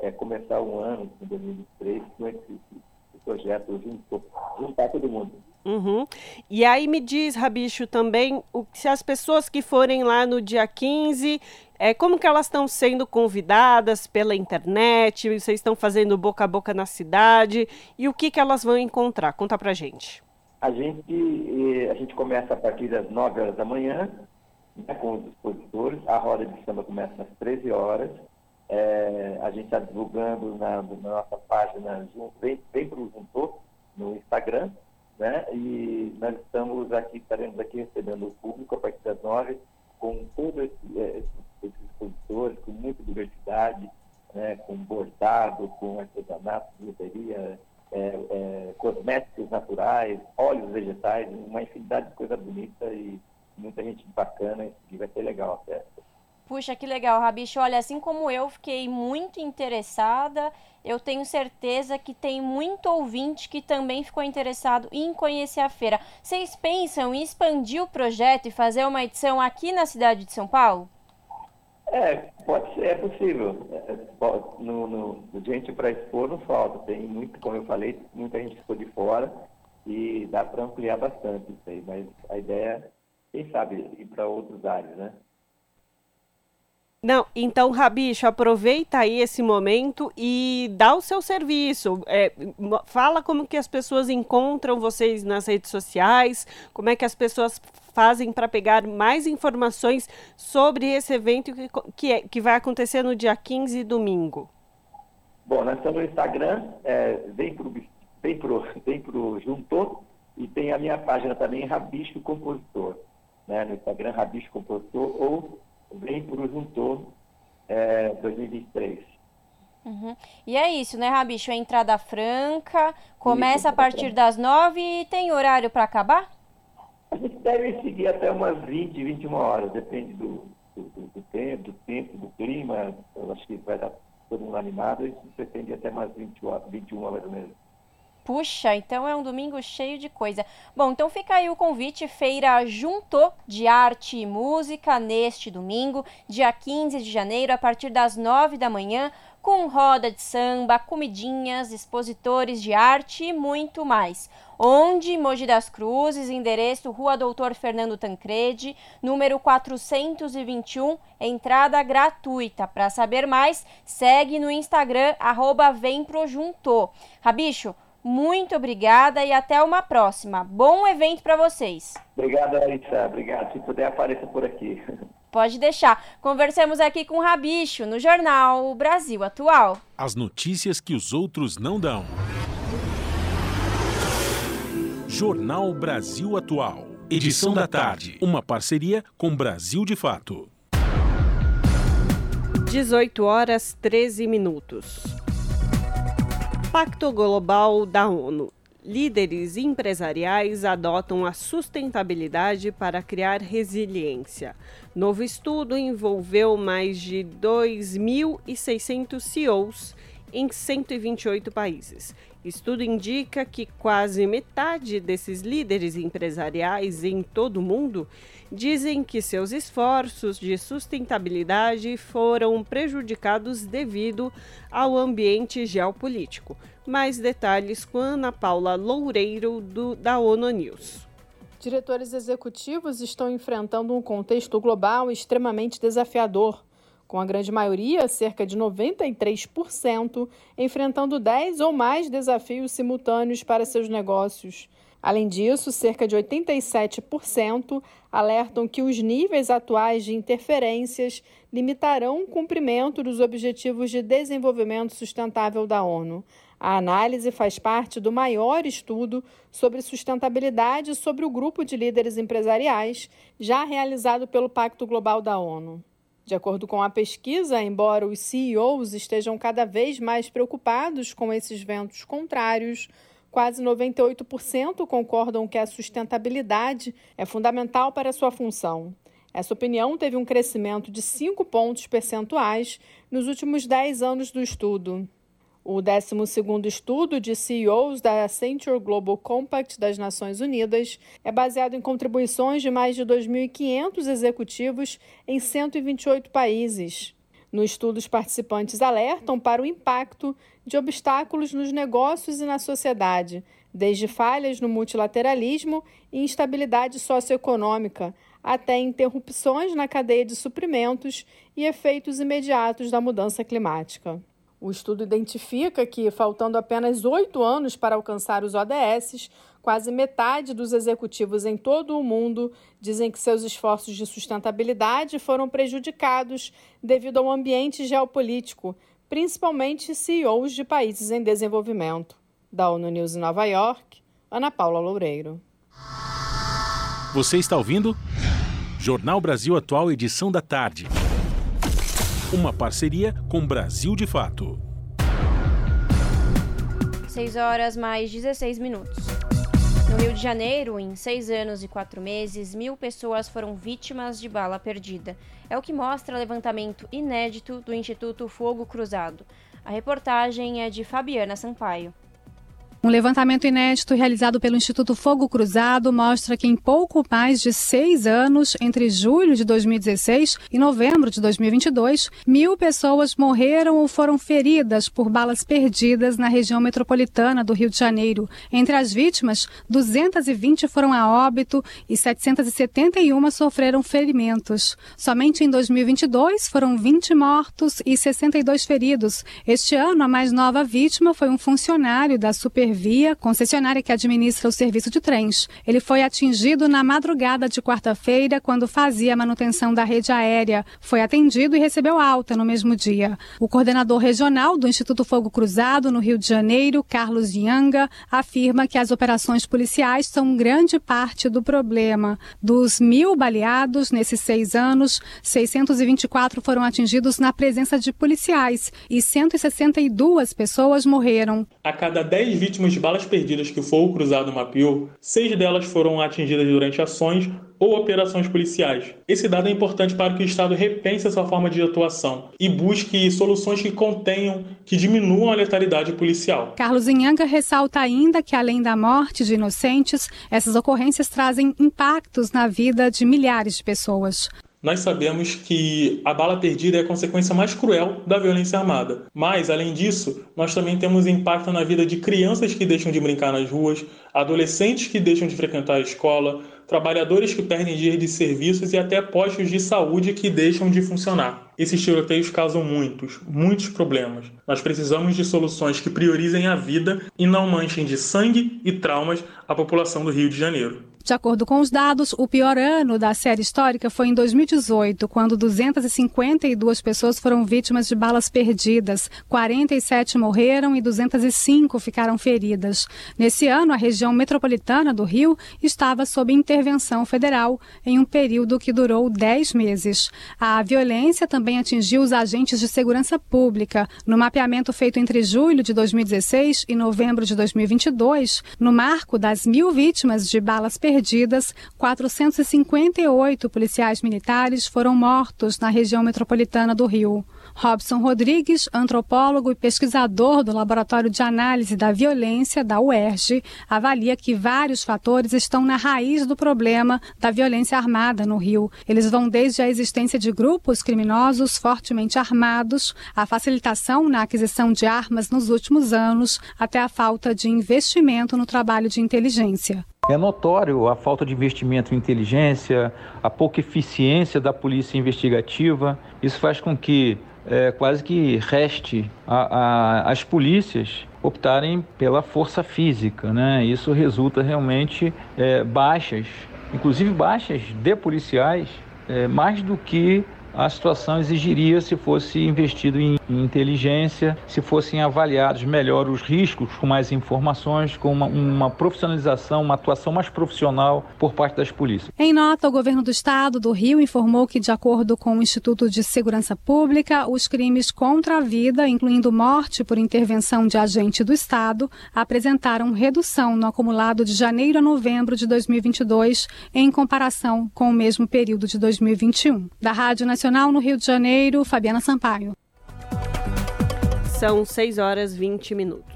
é começar um ano, em 2023, com esse, esse projeto, junto, juntar todo mundo. Uhum. E aí me diz, Rabicho, também, o, se as pessoas que forem lá no dia 15, é, como que elas estão sendo convidadas pela internet, vocês estão fazendo boca a boca na cidade, e o que, que elas vão encontrar? Conta pra gente. A gente, eh, a gente começa a partir das 9 horas da manhã, né, com os expositores, a roda de samba começa às 13 horas, é, a gente está divulgando na, na, nossa página, vem, vem para o Juntor, no Instagram, né? E nós estamos aqui, estaremos aqui recebendo o público a partir das nove, com todos esse, é, esses com muita diversidade, né? com bordado, com artesanato, bilheteria, é, é, cosméticos naturais, óleos vegetais, uma infinidade de coisa bonita e muita gente bacana, que vai ser legal a festa. Puxa, que legal, Rabicho. Olha, assim como eu fiquei muito interessada, eu tenho certeza que tem muito ouvinte que também ficou interessado em conhecer a feira. Vocês pensam em expandir o projeto e fazer uma edição aqui na cidade de São Paulo? É, pode ser, é possível. É, no, no, gente para expor não falta. Tem muito, como eu falei, muita gente ficou de fora e dá para ampliar bastante isso aí. Mas a ideia, quem sabe, ir para outras áreas, né? Não, então, Rabicho, aproveita aí esse momento e dá o seu serviço. É, fala como que as pessoas encontram vocês nas redes sociais, como é que as pessoas fazem para pegar mais informações sobre esse evento que, que, é, que, vai acontecer no dia 15, domingo. Bom, nós estamos no Instagram, é, vem para o vem pro, vem pro Juntor e tem a minha página também, Rabicho Compositor. Né, no Instagram, Rabicho Compositor ou vem para o Juntor é, 2023. Uhum. E é isso, né, Rabicho? É entrada franca, começa isso, a partir das nove e tem horário para acabar? A gente deve seguir até umas 20, 21 horas, depende do, do, do tempo, do tempo, do clima. Eu acho que vai dar todo mundo animado e pretende até umas 20, 21 mais ou menos. Puxa, então é um domingo cheio de coisa. Bom, então fica aí o convite, Feira Junto de Arte e Música, neste domingo, dia 15 de janeiro, a partir das 9 da manhã, com roda de samba, comidinhas, expositores de arte e muito mais. Onde? Mogi das Cruzes, endereço Rua Doutor Fernando Tancredi, número 421, entrada gratuita. Para saber mais, segue no Instagram, arroba Vem Rabicho, muito obrigada e até uma próxima. Bom evento para vocês. Obrigado, Larissa. Obrigado. Se puder, apareça por aqui. Pode deixar. Conversamos aqui com o Rabicho no jornal Brasil Atual. As notícias que os outros não dão. Jornal Brasil Atual. Edição da tarde. Uma parceria com Brasil de Fato. 18 horas 13 minutos. Pacto Global da ONU. Líderes empresariais adotam a sustentabilidade para criar resiliência. Novo estudo envolveu mais de 2.600 CEOs em 128 países. Estudo indica que quase metade desses líderes empresariais em todo o mundo dizem que seus esforços de sustentabilidade foram prejudicados devido ao ambiente geopolítico. Mais detalhes com Ana Paula Loureiro, do, da ONU News. Diretores executivos estão enfrentando um contexto global extremamente desafiador com a grande maioria, cerca de 93%, enfrentando 10 ou mais desafios simultâneos para seus negócios. Além disso, cerca de 87% alertam que os níveis atuais de interferências limitarão o cumprimento dos Objetivos de Desenvolvimento Sustentável da ONU. A análise faz parte do maior estudo sobre sustentabilidade sobre o grupo de líderes empresariais, já realizado pelo Pacto Global da ONU. De acordo com a pesquisa, embora os CEOs estejam cada vez mais preocupados com esses ventos contrários, quase 98% concordam que a sustentabilidade é fundamental para sua função. Essa opinião teve um crescimento de 5 pontos percentuais nos últimos 10 anos do estudo. O 12º estudo de CEOs da Accenture Global Compact das Nações Unidas é baseado em contribuições de mais de 2.500 executivos em 128 países. No estudo, os participantes alertam para o impacto de obstáculos nos negócios e na sociedade, desde falhas no multilateralismo e instabilidade socioeconômica, até interrupções na cadeia de suprimentos e efeitos imediatos da mudança climática. O estudo identifica que, faltando apenas oito anos para alcançar os ODS, quase metade dos executivos em todo o mundo dizem que seus esforços de sustentabilidade foram prejudicados devido ao ambiente geopolítico, principalmente CEOs de países em desenvolvimento. Da ONU News em Nova York, Ana Paula Loureiro. Você está ouvindo? Jornal Brasil Atual, edição da tarde. Uma parceria com Brasil de Fato. 6 horas mais 16 minutos. No Rio de Janeiro, em seis anos e quatro meses, mil pessoas foram vítimas de bala perdida. É o que mostra levantamento inédito do Instituto Fogo Cruzado. A reportagem é de Fabiana Sampaio. Um levantamento inédito realizado pelo Instituto Fogo Cruzado mostra que em pouco mais de seis anos, entre julho de 2016 e novembro de 2022, mil pessoas morreram ou foram feridas por balas perdidas na região metropolitana do Rio de Janeiro. Entre as vítimas, 220 foram a óbito e 771 sofreram ferimentos. Somente em 2022 foram 20 mortos e 62 feridos. Este ano, a mais nova vítima foi um funcionário da Super Via, concessionária que administra o serviço de trens. Ele foi atingido na madrugada de quarta-feira, quando fazia a manutenção da rede aérea. Foi atendido e recebeu alta no mesmo dia. O coordenador regional do Instituto Fogo Cruzado, no Rio de Janeiro, Carlos Yanga, afirma que as operações policiais são grande parte do problema. Dos mil baleados nesses seis anos, 624 foram atingidos na presença de policiais e 162 pessoas morreram. A cada 10 vítimas vítimas de balas perdidas que o fogo cruzado mapeou, seis delas foram atingidas durante ações ou operações policiais. Esse dado é importante para que o Estado repense a sua forma de atuação e busque soluções que contenham, que diminuam a letalidade policial. Carlos Inhanga ressalta ainda que, além da morte de inocentes, essas ocorrências trazem impactos na vida de milhares de pessoas nós sabemos que a bala perdida é a consequência mais cruel da violência armada. Mas, além disso, nós também temos impacto na vida de crianças que deixam de brincar nas ruas, adolescentes que deixam de frequentar a escola, trabalhadores que perdem dias de serviços e até postos de saúde que deixam de funcionar. Esses tiroteios causam muitos, muitos problemas. Nós precisamos de soluções que priorizem a vida e não manchem de sangue e traumas a população do Rio de Janeiro. De acordo com os dados, o pior ano da série histórica foi em 2018, quando 252 pessoas foram vítimas de balas perdidas, 47 morreram e 205 ficaram feridas. Nesse ano, a região metropolitana do Rio estava sob intervenção federal em um período que durou 10 meses. A violência também atingiu os agentes de segurança pública. No mapeamento feito entre julho de 2016 e novembro de 2022, no marco das mil vítimas de balas perdidas, perdidas, 458 policiais militares foram mortos na região metropolitana do Rio. Robson Rodrigues, antropólogo e pesquisador do Laboratório de Análise da Violência da UERJ, avalia que vários fatores estão na raiz do problema da violência armada no Rio. Eles vão desde a existência de grupos criminosos fortemente armados, a facilitação na aquisição de armas nos últimos anos, até a falta de investimento no trabalho de inteligência. É notório a falta de investimento em inteligência, a pouca eficiência da polícia investigativa. Isso faz com que é, quase que reste a, a, as polícias optarem pela força física. Né? Isso resulta realmente é, baixas, inclusive baixas de policiais, é, mais do que a situação exigiria se fosse investido em, inteligência, se fossem avaliados melhor os riscos, com mais informações, com uma, uma, profissionalização, uma atuação mais profissional por parte das polícias. Em nota, o governo do estado do Rio informou que, de acordo com o Instituto de Segurança Pública, os crimes contra a vida, incluindo morte por intervenção de agente do estado, apresentaram redução no acumulado de janeiro a novembro de 2022 em comparação com o mesmo período de 2021. Da Rádio Nacional No Rio de Janeiro, Fabiana Sampaio. São 6 horas 20 minutos.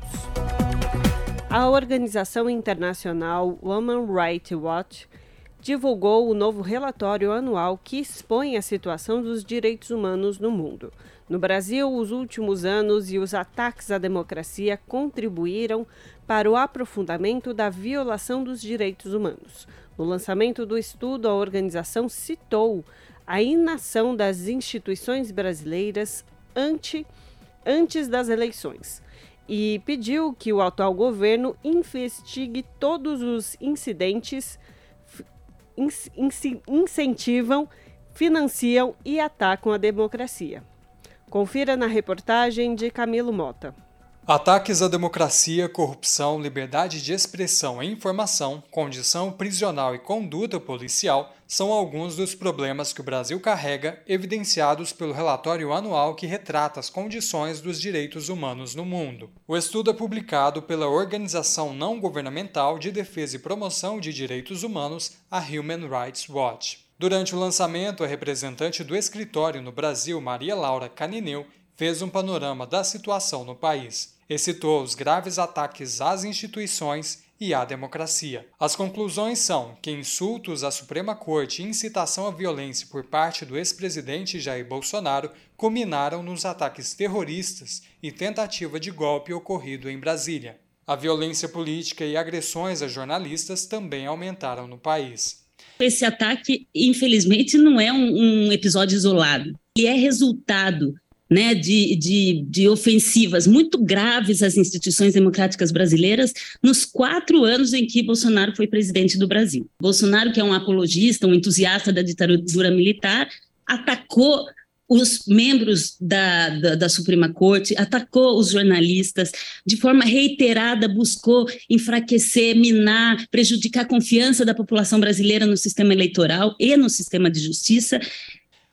A organização internacional Women Rights Watch divulgou o novo relatório anual que expõe a situação dos direitos humanos no mundo. No Brasil, os últimos anos e os ataques à democracia contribuíram para o aprofundamento da violação dos direitos humanos. No lançamento do estudo, a organização citou a inação das instituições brasileiras ante, antes das eleições e pediu que o atual governo investigue todos os incidentes incentivam, financiam e atacam a democracia. Confira na reportagem de Camilo Mota. Ataques à democracia, corrupção, liberdade de expressão e informação, condição prisional e conduta policial são alguns dos problemas que o Brasil carrega, evidenciados pelo relatório anual que retrata as condições dos direitos humanos no mundo. O estudo é publicado pela Organização Não Governamental de Defesa e Promoção de Direitos Humanos, a Human Rights Watch. Durante o lançamento, a representante do escritório no Brasil, Maria Laura Canineu, fez um panorama da situação no país e citou os graves ataques às instituições e à democracia. As conclusões são que insultos à Suprema Corte e incitação à violência por parte do ex-presidente Jair Bolsonaro culminaram nos ataques terroristas e tentativa de golpe ocorrido em Brasília. A violência política e agressões a jornalistas também aumentaram no país. Esse ataque, infelizmente, não é um, um episódio isolado. Ele é resultado né, de, de, de, ofensivas muito graves às instituições democráticas brasileiras nos quatro anos em que Bolsonaro foi presidente do Brasil. Bolsonaro, que é um apologista, um entusiasta da ditadura militar, atacou os membros da, da, da, Suprema Corte, atacou os jornalistas, de forma reiterada buscou enfraquecer, minar, prejudicar a confiança da população brasileira no sistema eleitoral e no sistema de justiça.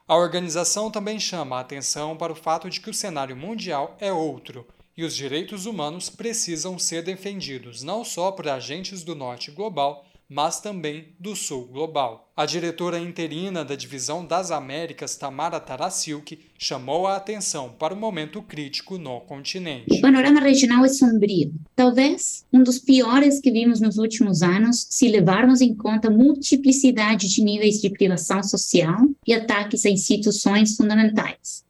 A organização também chama a atenção para o fato de que o cenário mundial é outro e os direitos humanos precisam ser defendidos não só por agentes do norte global, mas também do sul global. A diretora interina da Divisão das Américas, Tamara Tarasilk, chamou a atenção para o momento crítico no continente. O panorama regional é sombrio, talvez um dos piores que vimos nos últimos anos, se levarmos em conta a multiplicidade de níveis de privação social e ataques a instituições fundamentais.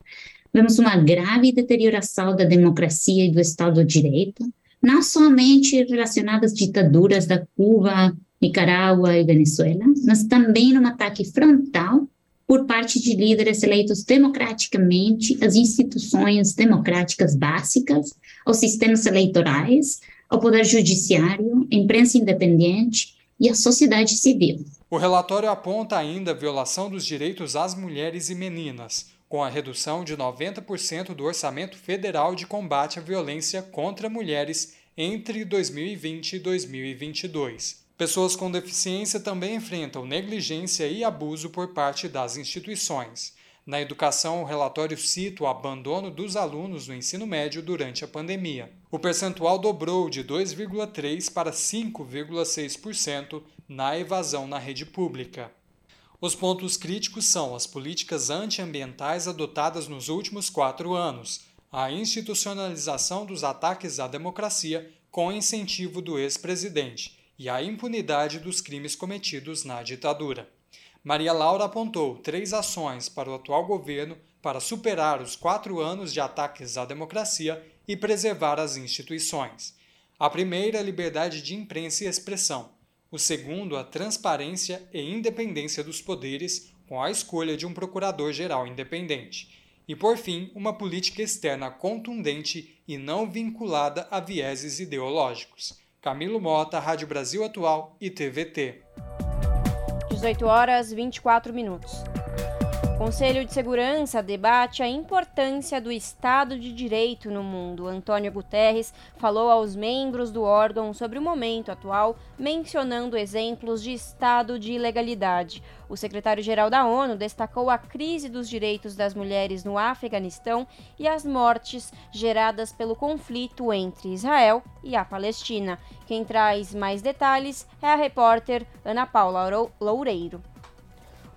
Vemos uma grave deterioração da democracia e do Estado de Direito, não somente relacionadas às ditaduras da Cuba, Nicarágua e Venezuela, mas também num ataque frontal por parte de líderes eleitos democraticamente às instituições democráticas básicas, aos sistemas eleitorais, ao poder judiciário, à imprensa independente e à sociedade civil. O relatório aponta ainda a violação dos direitos às mulheres e meninas, com a redução de 90% do orçamento federal de combate à violência contra mulheres entre 2020 e 2022. Pessoas com deficiência também enfrentam negligência e abuso por parte das instituições. Na educação, o relatório cita o abandono dos alunos no ensino médio durante a pandemia. O percentual dobrou de 2,3% para 5,6% na evasão na rede pública. Os pontos críticos são as políticas antiambientais adotadas nos últimos quatro anos, a institucionalização dos ataques à democracia com incentivo do ex-presidente e a impunidade dos crimes cometidos na ditadura. Maria Laura apontou três ações para o atual governo para superar os quatro anos de ataques à democracia e preservar as instituições. A primeira é a liberdade de imprensa e expressão. O segundo, a transparência e independência dos poderes, com a escolha de um procurador-geral independente. E, por fim, uma política externa contundente e não vinculada a vieses ideológicos. Camilo Mota, Rádio Brasil Atual e TVT. 18 horas 24 minutos. Conselho de Segurança debate a importância do Estado de Direito no mundo. Antônio Guterres falou aos membros do órgão sobre o momento atual, mencionando exemplos de estado de ilegalidade. O secretário-geral da ONU destacou a crise dos direitos das mulheres no Afeganistão e as mortes geradas pelo conflito entre Israel e a Palestina. Quem traz mais detalhes é a repórter Ana Paula Loureiro.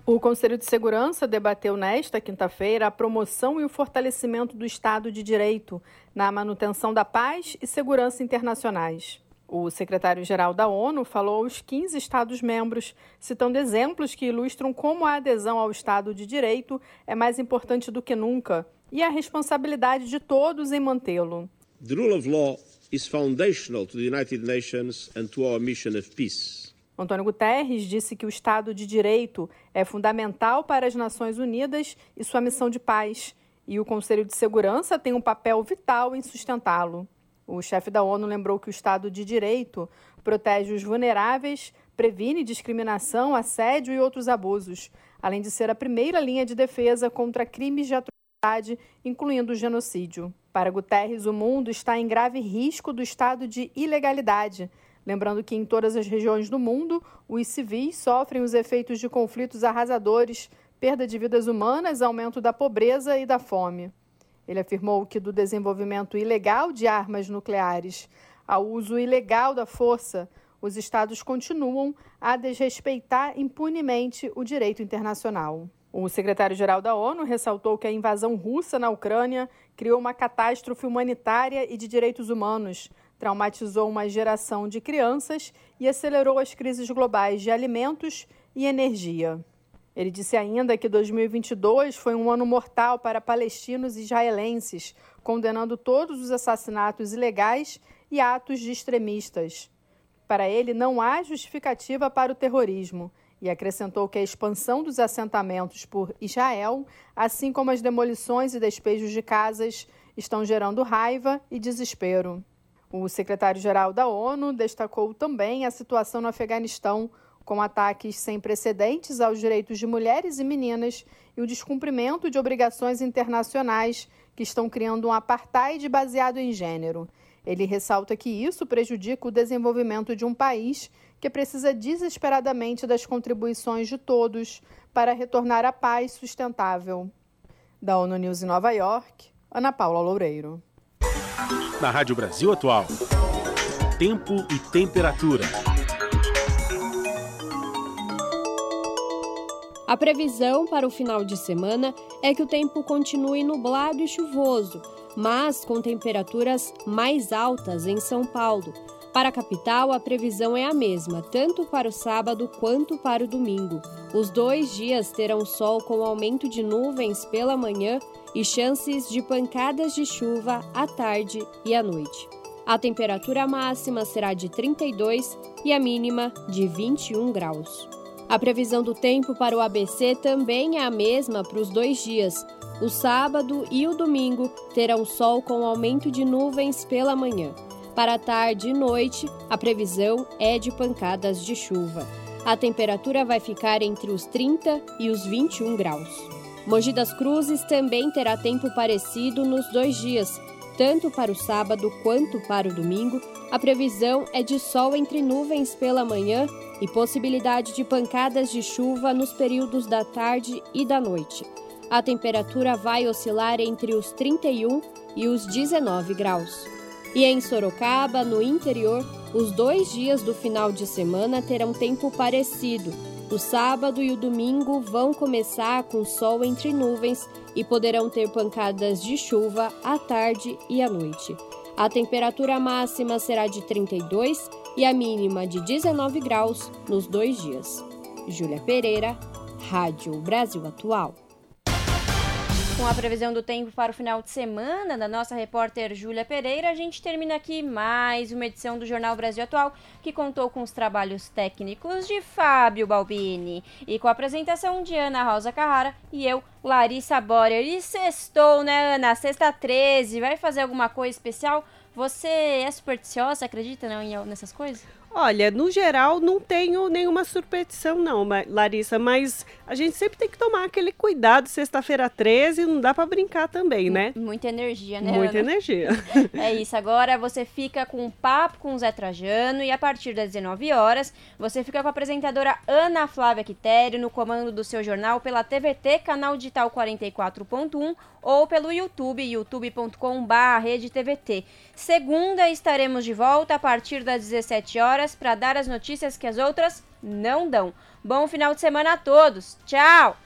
O Conselho de Segurança debateu nesta quinta-feira a promoção e o fortalecimento do Estado de Direito na manutenção da paz e segurança internacionais. O secretário-geral da ONU falou aos 15 Estados-membros, citando exemplos que ilustram como a adesão ao Estado de Direito é mais importante do que nunca e a responsabilidade de todos em mantê-lo. The rule of law is foundational to the United Nations and to our mission of peace. Antônio Guterres disse que o Estado de Direito é fundamental para as Nações Unidas e sua missão de paz, e o Conselho de Segurança tem um papel vital em sustentá-lo. O chefe da ONU lembrou que o Estado de Direito protege os vulneráveis, previne discriminação, assédio e outros abusos, além de ser a primeira linha de defesa contra crimes de atrocidade, incluindo o genocídio. Para Guterres, o mundo está em grave risco do estado de ilegalidade Lembrando que em todas as regiões do mundo, os civis sofrem os efeitos de conflitos arrasadores, perda de vidas humanas, aumento da pobreza e da fome. Ele afirmou que do desenvolvimento ilegal de armas nucleares ao uso ilegal da força, os estados continuam a desrespeitar impunemente o direito internacional. O secretário-geral da ONU ressaltou que a invasão russa na Ucrânia criou uma catástrofe humanitária e de direitos humanos, traumatizou uma geração de crianças e acelerou as crises globais de alimentos e energia. Ele disse ainda que 2022 foi um ano mortal para palestinos e israelenses, condenando todos os assassinatos ilegais e atos de extremistas. Para ele, não há justificativa para o terrorismo e acrescentou que a expansão dos assentamentos por Israel, assim como as demolições e despejos de casas, estão gerando raiva e desespero. O secretário-geral da ONU destacou também a situação no Afeganistão, com ataques sem precedentes aos direitos de mulheres e meninas e o descumprimento de obrigações internacionais que estão criando um apartheid baseado em gênero. Ele ressalta que isso prejudica o desenvolvimento de um país que precisa desesperadamente das contribuições de todos para retornar à paz sustentável. Da ONU News em Nova York, Ana Paula Loureiro na Rádio Brasil Atual. Tempo e temperatura. A previsão para o final de semana é que o tempo continue nublado e chuvoso, mas com temperaturas mais altas em São Paulo. Para a capital, a previsão é a mesma, tanto para o sábado quanto para o domingo. Os dois dias terão sol com aumento de nuvens pela manhã e chances de pancadas de chuva à tarde e à noite. A temperatura máxima será de 32 e a mínima de 21 graus. A previsão do tempo para o ABC também é a mesma para os dois dias. O sábado e o domingo terão sol com aumento de nuvens pela manhã. Para tarde e noite, a previsão é de pancadas de chuva. A temperatura vai ficar entre os 30 e os 21 graus. Mogi das Cruzes também terá tempo parecido nos dois dias, tanto para o sábado quanto para o domingo. A previsão é de sol entre nuvens pela manhã e possibilidade de pancadas de chuva nos períodos da tarde e da noite. A temperatura vai oscilar entre os 31 e os 19 graus. E em Sorocaba, no interior, Os dois dias do final de semana terão tempo parecido. O sábado e o domingo vão começar com sol entre nuvens e poderão ter pancadas de chuva à tarde e à noite. A temperatura máxima será de 32 e a mínima de 19 graus nos dois dias. Júlia Pereira, Rádio Brasil Atual. Com a previsão do tempo para o final de semana da nossa repórter Júlia Pereira, a gente termina aqui mais uma edição do Jornal Brasil Atual, que contou com os trabalhos técnicos de Fábio Balbini e com a apresentação de Ana Rosa Carrara e eu, Larissa Borer. E sextou, né, Ana? Sexta 13, vai fazer alguma coisa especial? Você é supersticiosa, acredita não, nessas coisas? Olha, no geral, não tenho nenhuma superstição, não, Larissa, mas a gente sempre tem que tomar aquele cuidado. Sexta-feira 13, não dá para brincar também, né? Muita energia, né? Muita Ana? energia. É isso. Agora você fica com um papo com o Zé Trajano e a partir das 19 horas você fica com a apresentadora Ana Flávia Quitério no comando do seu jornal pela TVT, canal digital 44.1 ou pelo YouTube, youtube.com/redetvt. Segunda estaremos de volta a partir das 17 horas para dar as notícias que as outras não dão. Bom final de semana a todos. Tchau.